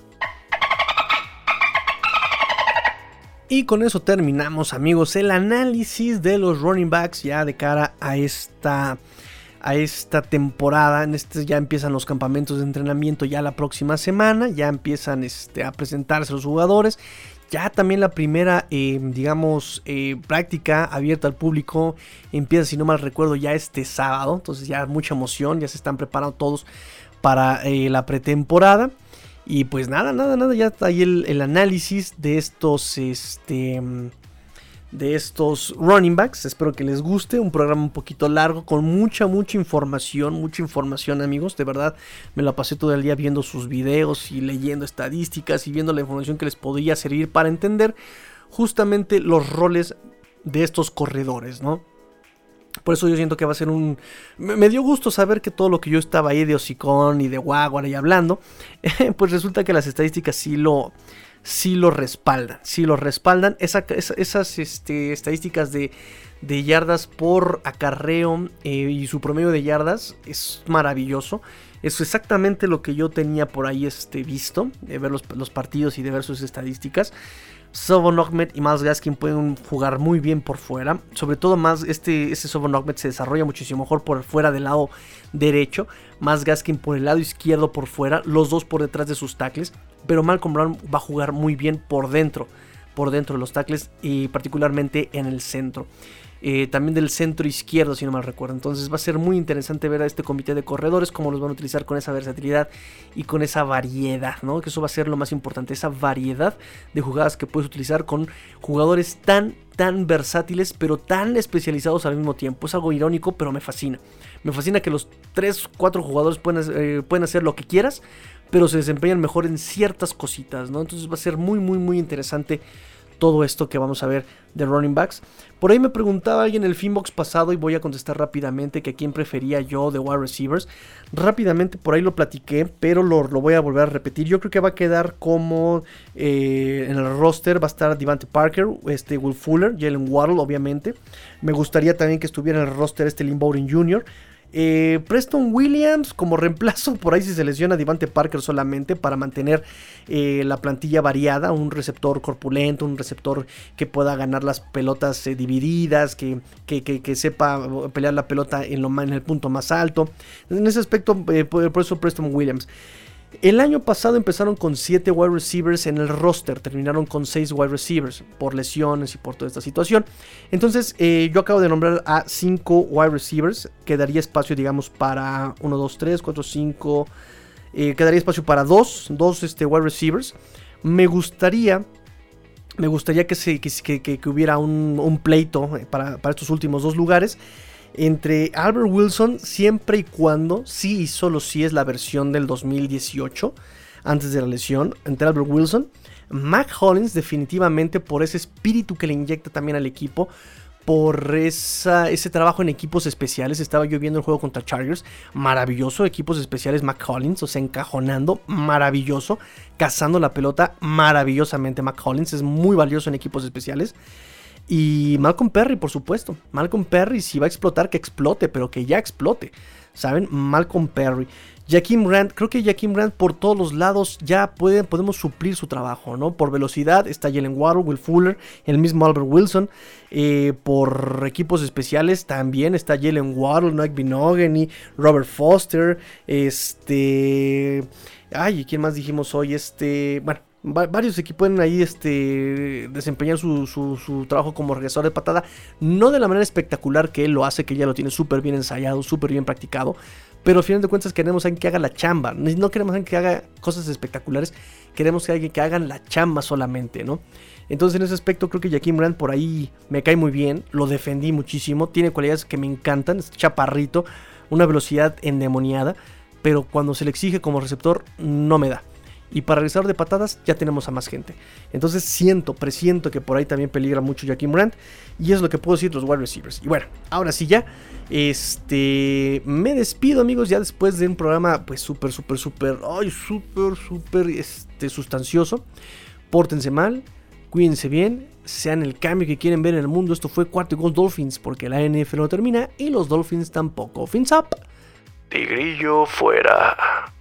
A: Y con eso terminamos, amigos, el análisis de los running backs ya de cara a esta a esta temporada. En este ya empiezan los campamentos de entrenamiento ya la próxima semana. Ya empiezan este, a presentarse los jugadores. Ya también la primera, eh, digamos, eh, práctica abierta al público empieza, si no mal recuerdo, ya este sábado. Entonces ya mucha emoción, ya se están preparando todos para eh, la pretemporada. Y pues nada, nada, nada, ya está ahí el, el análisis de estos, este, de estos running backs. Espero que les guste. Un programa un poquito largo con mucha, mucha información. Mucha información, amigos. De verdad, me la pasé todo el día viendo sus videos y leyendo estadísticas y viendo la información que les podría servir para entender justamente los roles de estos corredores, ¿no? Por eso yo siento que va a ser un... Me, dio gusto saber que todo lo que yo estaba ahí de hocicón y de guagua y hablando, pues resulta que las estadísticas sí lo, sí lo respaldan, sí lo respaldan. esas este, estadísticas de, yardas por acarreo eh, y su promedio de yardas es maravilloso. Es exactamente lo que yo tenía por ahí este, visto, de ver los, los partidos y de ver sus estadísticas. Sobon Ahmed y Miles Gaskin pueden jugar muy bien por fuera. Sobre todo más este, este Sobon se desarrolla muchísimo mejor por fuera del lado derecho. Más Gaskin por el lado izquierdo por fuera. Los dos por detrás de sus tackles. Pero Malcolm Brown va a jugar muy bien por dentro. Por dentro de los tackles y particularmente en el centro. Eh, también del centro izquierdo, si no mal recuerdo. Entonces va a ser muy interesante ver a este comité de corredores, cómo los van a utilizar con esa versatilidad y con esa variedad, ¿no? Que eso va a ser lo más importante, esa variedad de jugadas que puedes utilizar con jugadores tan, tan versátiles, pero tan especializados al mismo tiempo. Es algo irónico, pero me fascina. Me fascina que los 3, 4 jugadores pueden, eh, pueden hacer lo que quieras, pero se desempeñan mejor en ciertas cositas, ¿no? Entonces va a ser muy, muy, muy interesante todo esto que vamos a ver de running backs. Por ahí me preguntaba alguien en el Finbox pasado y voy a contestar rápidamente que a quién prefería yo de wide receivers. Rápidamente por ahí lo platiqué, pero lo, voy a volver a repetir. Yo creo que va a quedar como eh, en el roster va a estar Devante Parker, este Will Fuller, Jalen Waddle obviamente. Me gustaría también que estuviera en el roster este Lynn Bowden Jr. Eh, Preston Williams como reemplazo, por ahí si se lesiona Devante Parker solamente para mantener eh, la plantilla variada, un receptor corpulento, un receptor que pueda ganar las pelotas eh, divididas, que, que, sepa pelear la pelota en, lo, en el punto más alto. En ese aspecto, por, eso Preston Williams. El año pasado empezaron con 7 wide receivers en el roster, terminaron con 6 wide receivers por lesiones y por toda esta situación. Entonces eh, yo acabo de nombrar a 5 wide receivers, quedaría espacio digamos para 1, 2, 3, 4, 5, quedaría espacio para 2, 2 este, wide receivers. Me gustaría me gustaría que, se, que, hubiera un, pleito eh, para, para, estos últimos dos lugares entre Albert Wilson siempre y cuando, sí y solo si es la versión del 2018, antes de la lesión, entre Albert Wilson, Mac Hollins definitivamente por ese espíritu que le inyecta también al equipo, por esa, ese trabajo en equipos especiales. Estaba yo viendo el juego contra Chargers. Maravilloso. Equipos especiales Mac Hollins. O sea, encajonando. Maravilloso. Cazando la pelota maravillosamente. Mac Hollins es muy valioso en equipos especiales. Y Malcolm Perry, por supuesto. Malcolm Perry, si va a explotar, que explote, pero que ya explote. ¿Saben? Malcolm Perry. Jaquim Rand, creo que Jaquim Rand por todos los lados ya puede, podemos suplir su trabajo, ¿no? Por velocidad está Jalen Waddle, Will Fuller, el mismo Albert Wilson. Eh, por equipos especiales también está Jalen Waddle, Mike Binogany, Robert Foster, este... Ay, ¿quién más dijimos hoy? Este... Bueno, varios equipos pueden ahí este, desempeñar su, trabajo como regresador de patada. No de la manera espectacular que él lo hace, que ya lo tiene súper bien ensayado, súper bien practicado. Pero al final de cuentas queremos alguien que haga la chamba. No queremos alguien que haga cosas espectaculares. Queremos que alguien que haga la chamba solamente, ¿no? Entonces en ese aspecto creo que Jaquim Brand por ahí me cae muy bien. Lo defendí muchísimo. Tiene cualidades que me encantan. Es chaparrito. Una velocidad endemoniada. Pero cuando se le exige como receptor no me da. Y para regresar de patadas ya tenemos a más gente. Entonces siento, presiento que por ahí también peligra mucho Jaquim Rand. Y es lo que puedo decir de los wide receivers. Y bueno, ahora sí ya. Este. Me despido, amigos. Ya después de un programa, pues súper, súper, súper. Ay, súper, súper este, sustancioso. Pórtense mal. Cuídense bien. Sean el cambio que quieren ver en el mundo. Esto fue Cuarto y Gol Dolphins. Porque la NFL no termina. Y los Dolphins tampoco. Fins up.
B: Tigrillo fuera.